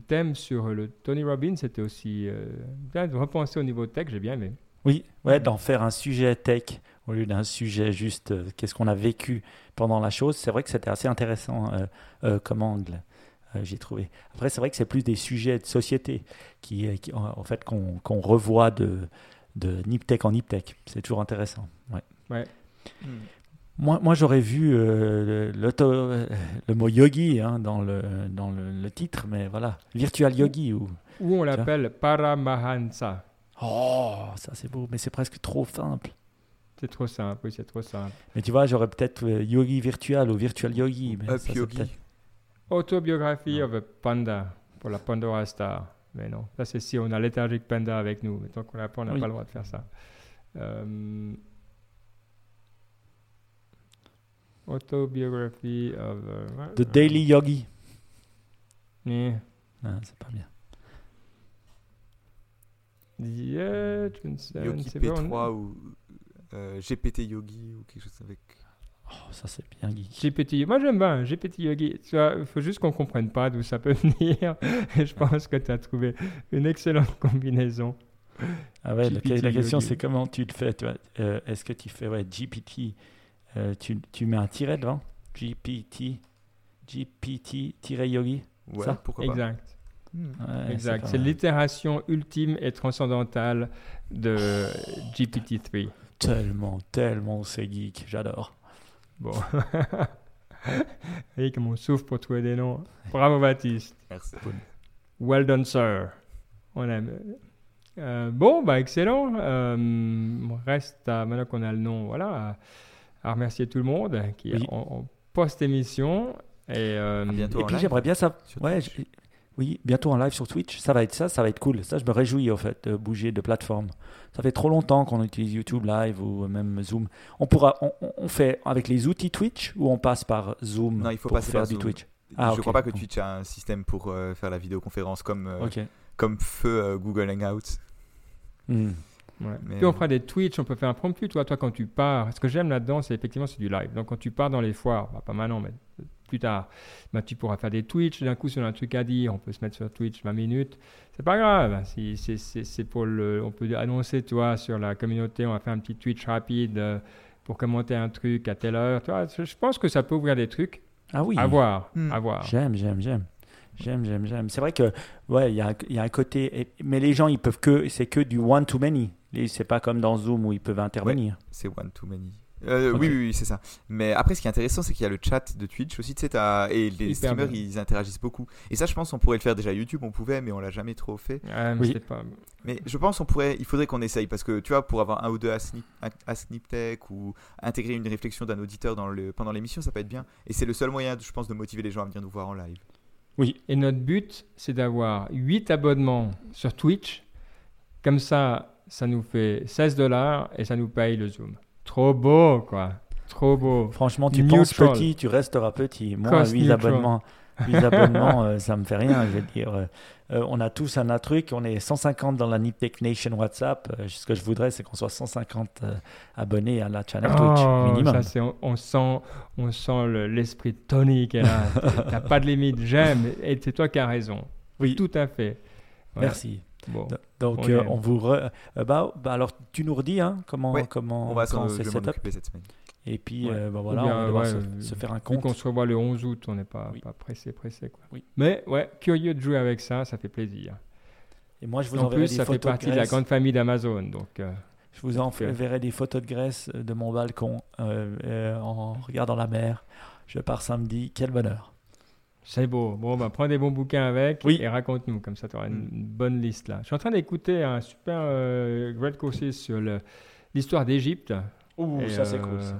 thème sur le Tony Robbins, c'était aussi euh, de repenser au niveau tech, j'ai bien aimé. Oui, ouais, d'en faire un sujet tech au lieu d'un sujet juste euh, qu'est-ce qu'on a vécu pendant la chose. C'est vrai que c'était assez intéressant euh, euh, comme angle, j'ai trouvé. Après, c'est vrai que c'est plus des sujets de société qui, en fait, qu'on revoit de, de Niptech en Niptech. C'est toujours intéressant. Ouais. ouais. Hmm. Moi, moi j'aurais vu euh, le, mot yogi hein, dans, le, dans le, titre, mais voilà, virtual yogi. Ou, ou on l'appelle Paramahansa. Oh, ça c'est beau, mais c'est presque trop simple. C'est trop simple, oui, c'est trop simple. Mais tu vois, j'aurais peut-être euh, yogi virtual ou virtual yogi. Mais Up yogi. Autobiographie of a panda pour la Pandora Star. Mais non, ça c'est si on a l'éthargique panda avec nous. Mais tant qu'on l'a pas, on n'a pas le droit de faire ça. Euh, Autobiography of. Uh, The Daily Yogi. Yeah. Ah, c'est pas bien. Yeah, Yogi P3 ou euh, GPT Yogi ou quelque chose avec. Oh, ça c'est bien GPT, moi j'aime bien GPT Yogi. Il faut juste qu'on comprenne pas d'où ça peut venir. je pense que tu as trouvé une excellente combinaison. Ah ouais, la, la, question c'est comment tu le fais. Euh, Est-ce que tu fais ouais, GPT euh, tu, tu, mets un tiret devant? GPT, GPT-yogi Ouais, ça? pourquoi pas. Exact. Hmm. exact. C'est l'itération ultime et transcendantale de GPT-3. Tellement, tellement c'est geek, j'adore. Bon. Et comme on souffre pour trouver des noms. Bravo Baptiste. Merci. Well done, sir. On aime. Euh, bon, bah excellent. Euh, reste maintenant qu'on a le nom, voilà à remercier tout le monde qui est en, post-émission. Et, euh, et puis j'aimerais bien ça. Ouais, oui, bientôt en live sur Twitch. Ça va être ça, ça va être cool. Ça, je me réjouis en fait de bouger de plateforme. Ça fait trop longtemps qu'on utilise YouTube Live ou même Zoom. On pourra, on, fait avec les outils Twitch ou on passe par Zoom Non, il faut pour passer faire par du Twitch? Ah, je ne crois pas que Twitch a un système pour euh, faire la vidéoconférence comme, euh, comme feu Google Hangouts. Hmm. Ouais. Mais, Puis on fera des Twitch, on peut faire un promptu. Toi, toi, quand tu pars, ce que j'aime là-dedans, c'est effectivement c'est du live. Donc quand tu pars dans les foires, bah, pas maintenant, mais plus tard, bah, tu pourras faire des Twitch. D'un coup, si on a un truc à dire, on peut se mettre sur Twitch 20 minutes. C'est pas grave. Si, c'est- c'est c'est pour le, on peut annoncer, toi, sur la communauté, on va faire un petit Twitch rapide euh, pour commenter un truc à telle heure. Tu vois, je pense que ça peut ouvrir des trucs. Ah oui. À voir, Hmm. à voir. J'aime, j'aime, j'aime. J'aime, j'aime, j'aime. C'est vrai que, ouais, il y a, un- il y a un côté. Mais les gens, ils peuvent que. C'est que du one to many. C'est pas comme dans Zoom où ils peuvent intervenir. C'est one too many. Euh. Oui, oui, oui, c'est ça. Mais après, ce qui est intéressant, c'est qu'il y a le chat de Twitch aussi. Tu sais, et les Hyper streamers, bien. ils interagissent beaucoup. Et ça, je pense, on pourrait le faire déjà à YouTube. On pouvait, mais on l'a jamais trop fait. Ouais, mais Oui. c'est pas... Mais je pense on pourrait, il faudrait qu'on essaye parce que tu vois, pour avoir un ou deux à, Snip, à SnipTech ou intégrer une réflexion d'un auditeur dans le, pendant l'émission, ça peut être bien. Et c'est le seul moyen, je pense, de motiver les gens à venir nous voir en live. Et notre but, c'est d'avoir 8 abonnements sur Twitch. Comme ça, ça nous fait 16 dollars et ça nous paye le Zoom. Trop beau, quoi. Trop beau. Franchement, tu Neutral. penses petit, tu resteras petit. Moi, Cost 8 neutral. abonnements, 8 abonnements euh, ça me fait rien. Je veux dire, euh, on a tous un, un truc. On est 150 dans la Niptech Nation WhatsApp. Euh, ce que je voudrais, c'est qu'on soit 150 euh, abonnés à la channel Twitch, Oh, minimum. ça, c'est- on, on sent, on sent le- l'esprit là. T'as pas de limite. J'aime. Et c'est toi qui as raison. Oui. Tout à fait. Ouais. Merci. Bon. Donc, On euh, on vous. re- euh, bah, bah, alors, tu nous redis hein, comment, Ouais, comment, On va s'en occuper cette semaine. Et puis, Ouais. euh, bah, voilà, bien, on va ouais, se, euh, se faire un Vu compte. qu'on se revoit le 11 août, on n'est pas, Oui. pas pressé, pressé. Quoi. Oui. Mais ouais, curieux de jouer avec ça, ça fait plaisir. Et moi, je vous en enverrai plus, des ça fait photos partie de de la Grèce. grande famille d'Amazon. Donc, euh, Je vous enverrai des photos de Grèce euh, de mon balcon euh, euh, en regardant la mer. Je pars samedi. Quel bonheur. C'est beau. Bon, bah, prends des bons bouquins avec Oui. et raconte-nous. Comme ça, tu auras une, Mm. une bonne liste là. Je suis en train d'écouter un super euh, great courses sur l'histoire d'Égypte. Ouh, Et, ça c'est euh, cool. Ça.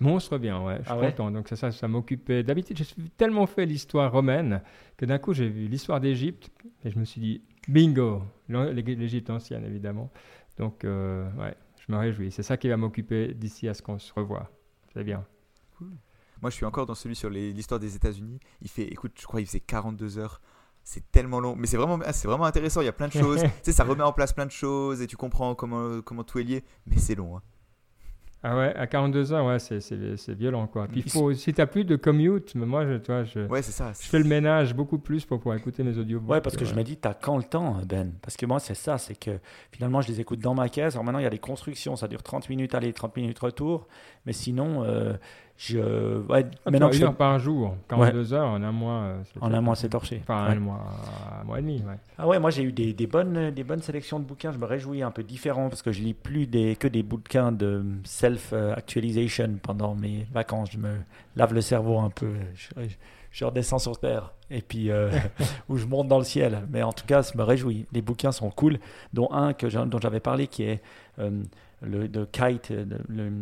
Monstre bien, ouais. Je suis Ah ouais content. Donc, ça, ça, ça m'occupait. D'habitude, j'ai tellement fait l'histoire romaine que d'un coup, j'ai vu l'histoire d'Égypte et je me suis dit, bingo L'Égypte ancienne, évidemment. Donc, euh, ouais, je me réjouis. C'est ça qui va m'occuper d'ici à ce qu'on se revoie. C'est bien. Moi, je suis encore dans celui sur l'histoire des États-Unis. Il fait, écoute, je crois qu'il faisait 42 heures. C'est tellement long, mais c'est vraiment, ah, c'est vraiment intéressant. Il y a plein de choses. tu sais, ça remet en place plein de choses et tu comprends comment, comment tout est lié. Mais c'est long. hein. Ah ouais, à 42 heures, ouais, c'est- c'est c'est violent, quoi. Puis, il faut, si t'as plus de commute, mais moi, je, tu vois, je, Ouais, c'est ça. je fais le ménage beaucoup plus pour pouvoir écouter mes audiobooks. Ouais, parce que je ouais. me dis, t'as quand le temps, Ben? Parce que moi, c'est ça, c'est que finalement, je les écoute dans ma caisse. Alors maintenant, il y a des constructions, ça dure 30 minutes aller, 30 minutes retour. Mais sinon, euh, je. Ouais, Ah, maintenant que je heure par jour, 42 heures en un mois. euh, c'est En un mois, c'est torché. Enfin, Ouais. un mois, un mois et demi, ouais. Ah ouais, moi j'ai eu des, des bonnes, des bonnes sélections de bouquins. Je me réjouis un peu différent parce que je lis plus des, que des bouquins de self-actualization pendant mes vacances. Je me lave le cerveau un peu. Je, je redescends sur terre et puis euh, où je monte dans le ciel. Mais en tout cas, je me réjouis. Les bouquins sont cool, dont un que dont j'avais parlé qui est euh, le de Kite, le-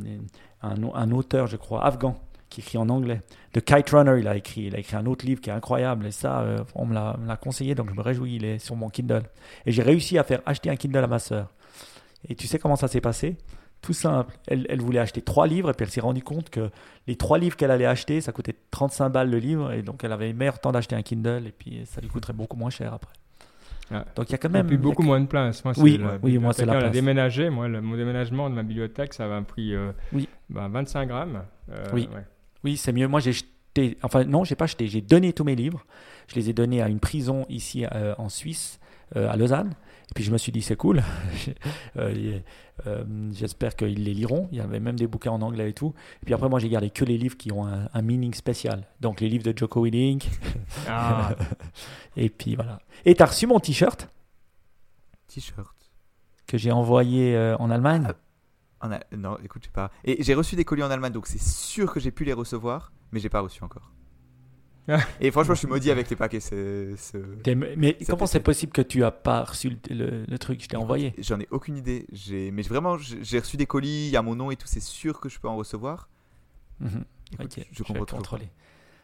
un, auteur, je crois, afghan qui écrit en anglais. The Kite Runner, il a écrit. Il a écrit un autre livre qui est incroyable. Et ça, euh, on me l'a conseillé, donc je me réjouis. Il est sur mon Kindle. Et j'ai réussi à faire acheter un Kindle à ma sœur. Et tu sais comment ça s'est passé? Tout simple. Elle, elle voulait acheter trois livres et puis elle s'est rendue compte que les trois livres qu'elle allait acheter, ça coûtait 35 balles le livre. Et donc elle avait meilleur temps d'acheter un Kindle et puis ça lui coûterait beaucoup moins cher après. Ah. Donc il y a quand Même, même. plus beaucoup moins de place. Moi, Oui, c'est la oui, moi, c'est la bibliothécaire, Elle a place. déménagé. Moi, le- mon déménagement de ma bibliothèque, ça m'a pris euh, Oui. ben, 25 grammes. Euh, Oui. ouais. Oui, c'est mieux. Moi, j'ai jeté. Enfin, non, j'ai pas jeté. J'ai donné tous mes livres. Je les ai donnés à une prison ici euh, en Suisse, euh, à Lausanne. Et puis je me suis dit, c'est cool. Euh, euh, J'espère qu'ils les liront. Il y avait même des bouquins en anglais et tout. Et puis après, moi, j'ai gardé que les livres qui ont un, un meaning spécial. Donc les livres de Joko Willink. Ah, Et puis voilà. Et tu as reçu mon t-shirt? T-shirt. que j'ai envoyé euh, en Allemagne? Ah, Non, écoute, je sais pas. Et j'ai reçu des colis en Allemagne, donc c'est sûr que j'ai pu les recevoir, mais j'ai pas reçu encore. Et franchement, je suis maudit avec les paquets. Mais comment c'est possible que tu as pas reçu le, le- le truc? Je t'ai envoyé. J'en ai aucune idée. J'ai- Mais vraiment, j'ai reçu des colis, il y a mon nom et tout, c'est sûr que je peux en recevoir. Mhm. Écoute, Ok, je vais comprends toujours. contrôler.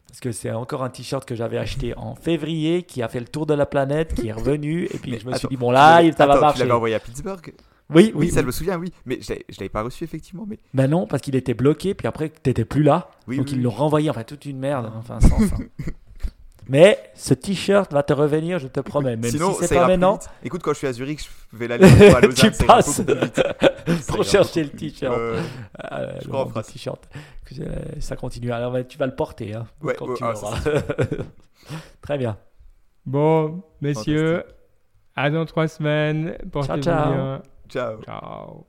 Parce que c'est encore un t-shirt que j'avais acheté en février, qui a fait le tour de la planète, qui est revenu, et puis Mais je me suis dit, bon là, ça va Attends, Tu marcher. l'avais envoyé à Pittsburgh? Oui, oui, Oui, ça oui. je me souviens, oui. Mais je je l'avais pas reçu effectivement. Mais Ben non, parce qu'il était bloqué, puis après, t'étais plus là. oui, donc oui, ils l'ont renvoyé, enfin toute une merde, enfin sans fin. Mais ce t-shirt va te revenir, je te promets. Même Sinon, si c'est pas maintenant. Écoute, quand je suis à Zurich, je vais l'aller à Lausanne. Tu passes. pour chercher le t-shirt. Ouais. euh, Je le crois en t-shirt. Euh, Ça continue. Alors tu vas le porter hein, Ouais, quand ouais, tu ah. Très bien. Bon, messieurs, à dans trois semaines. Portez-vous ciao. bien. Ciao. Ciao.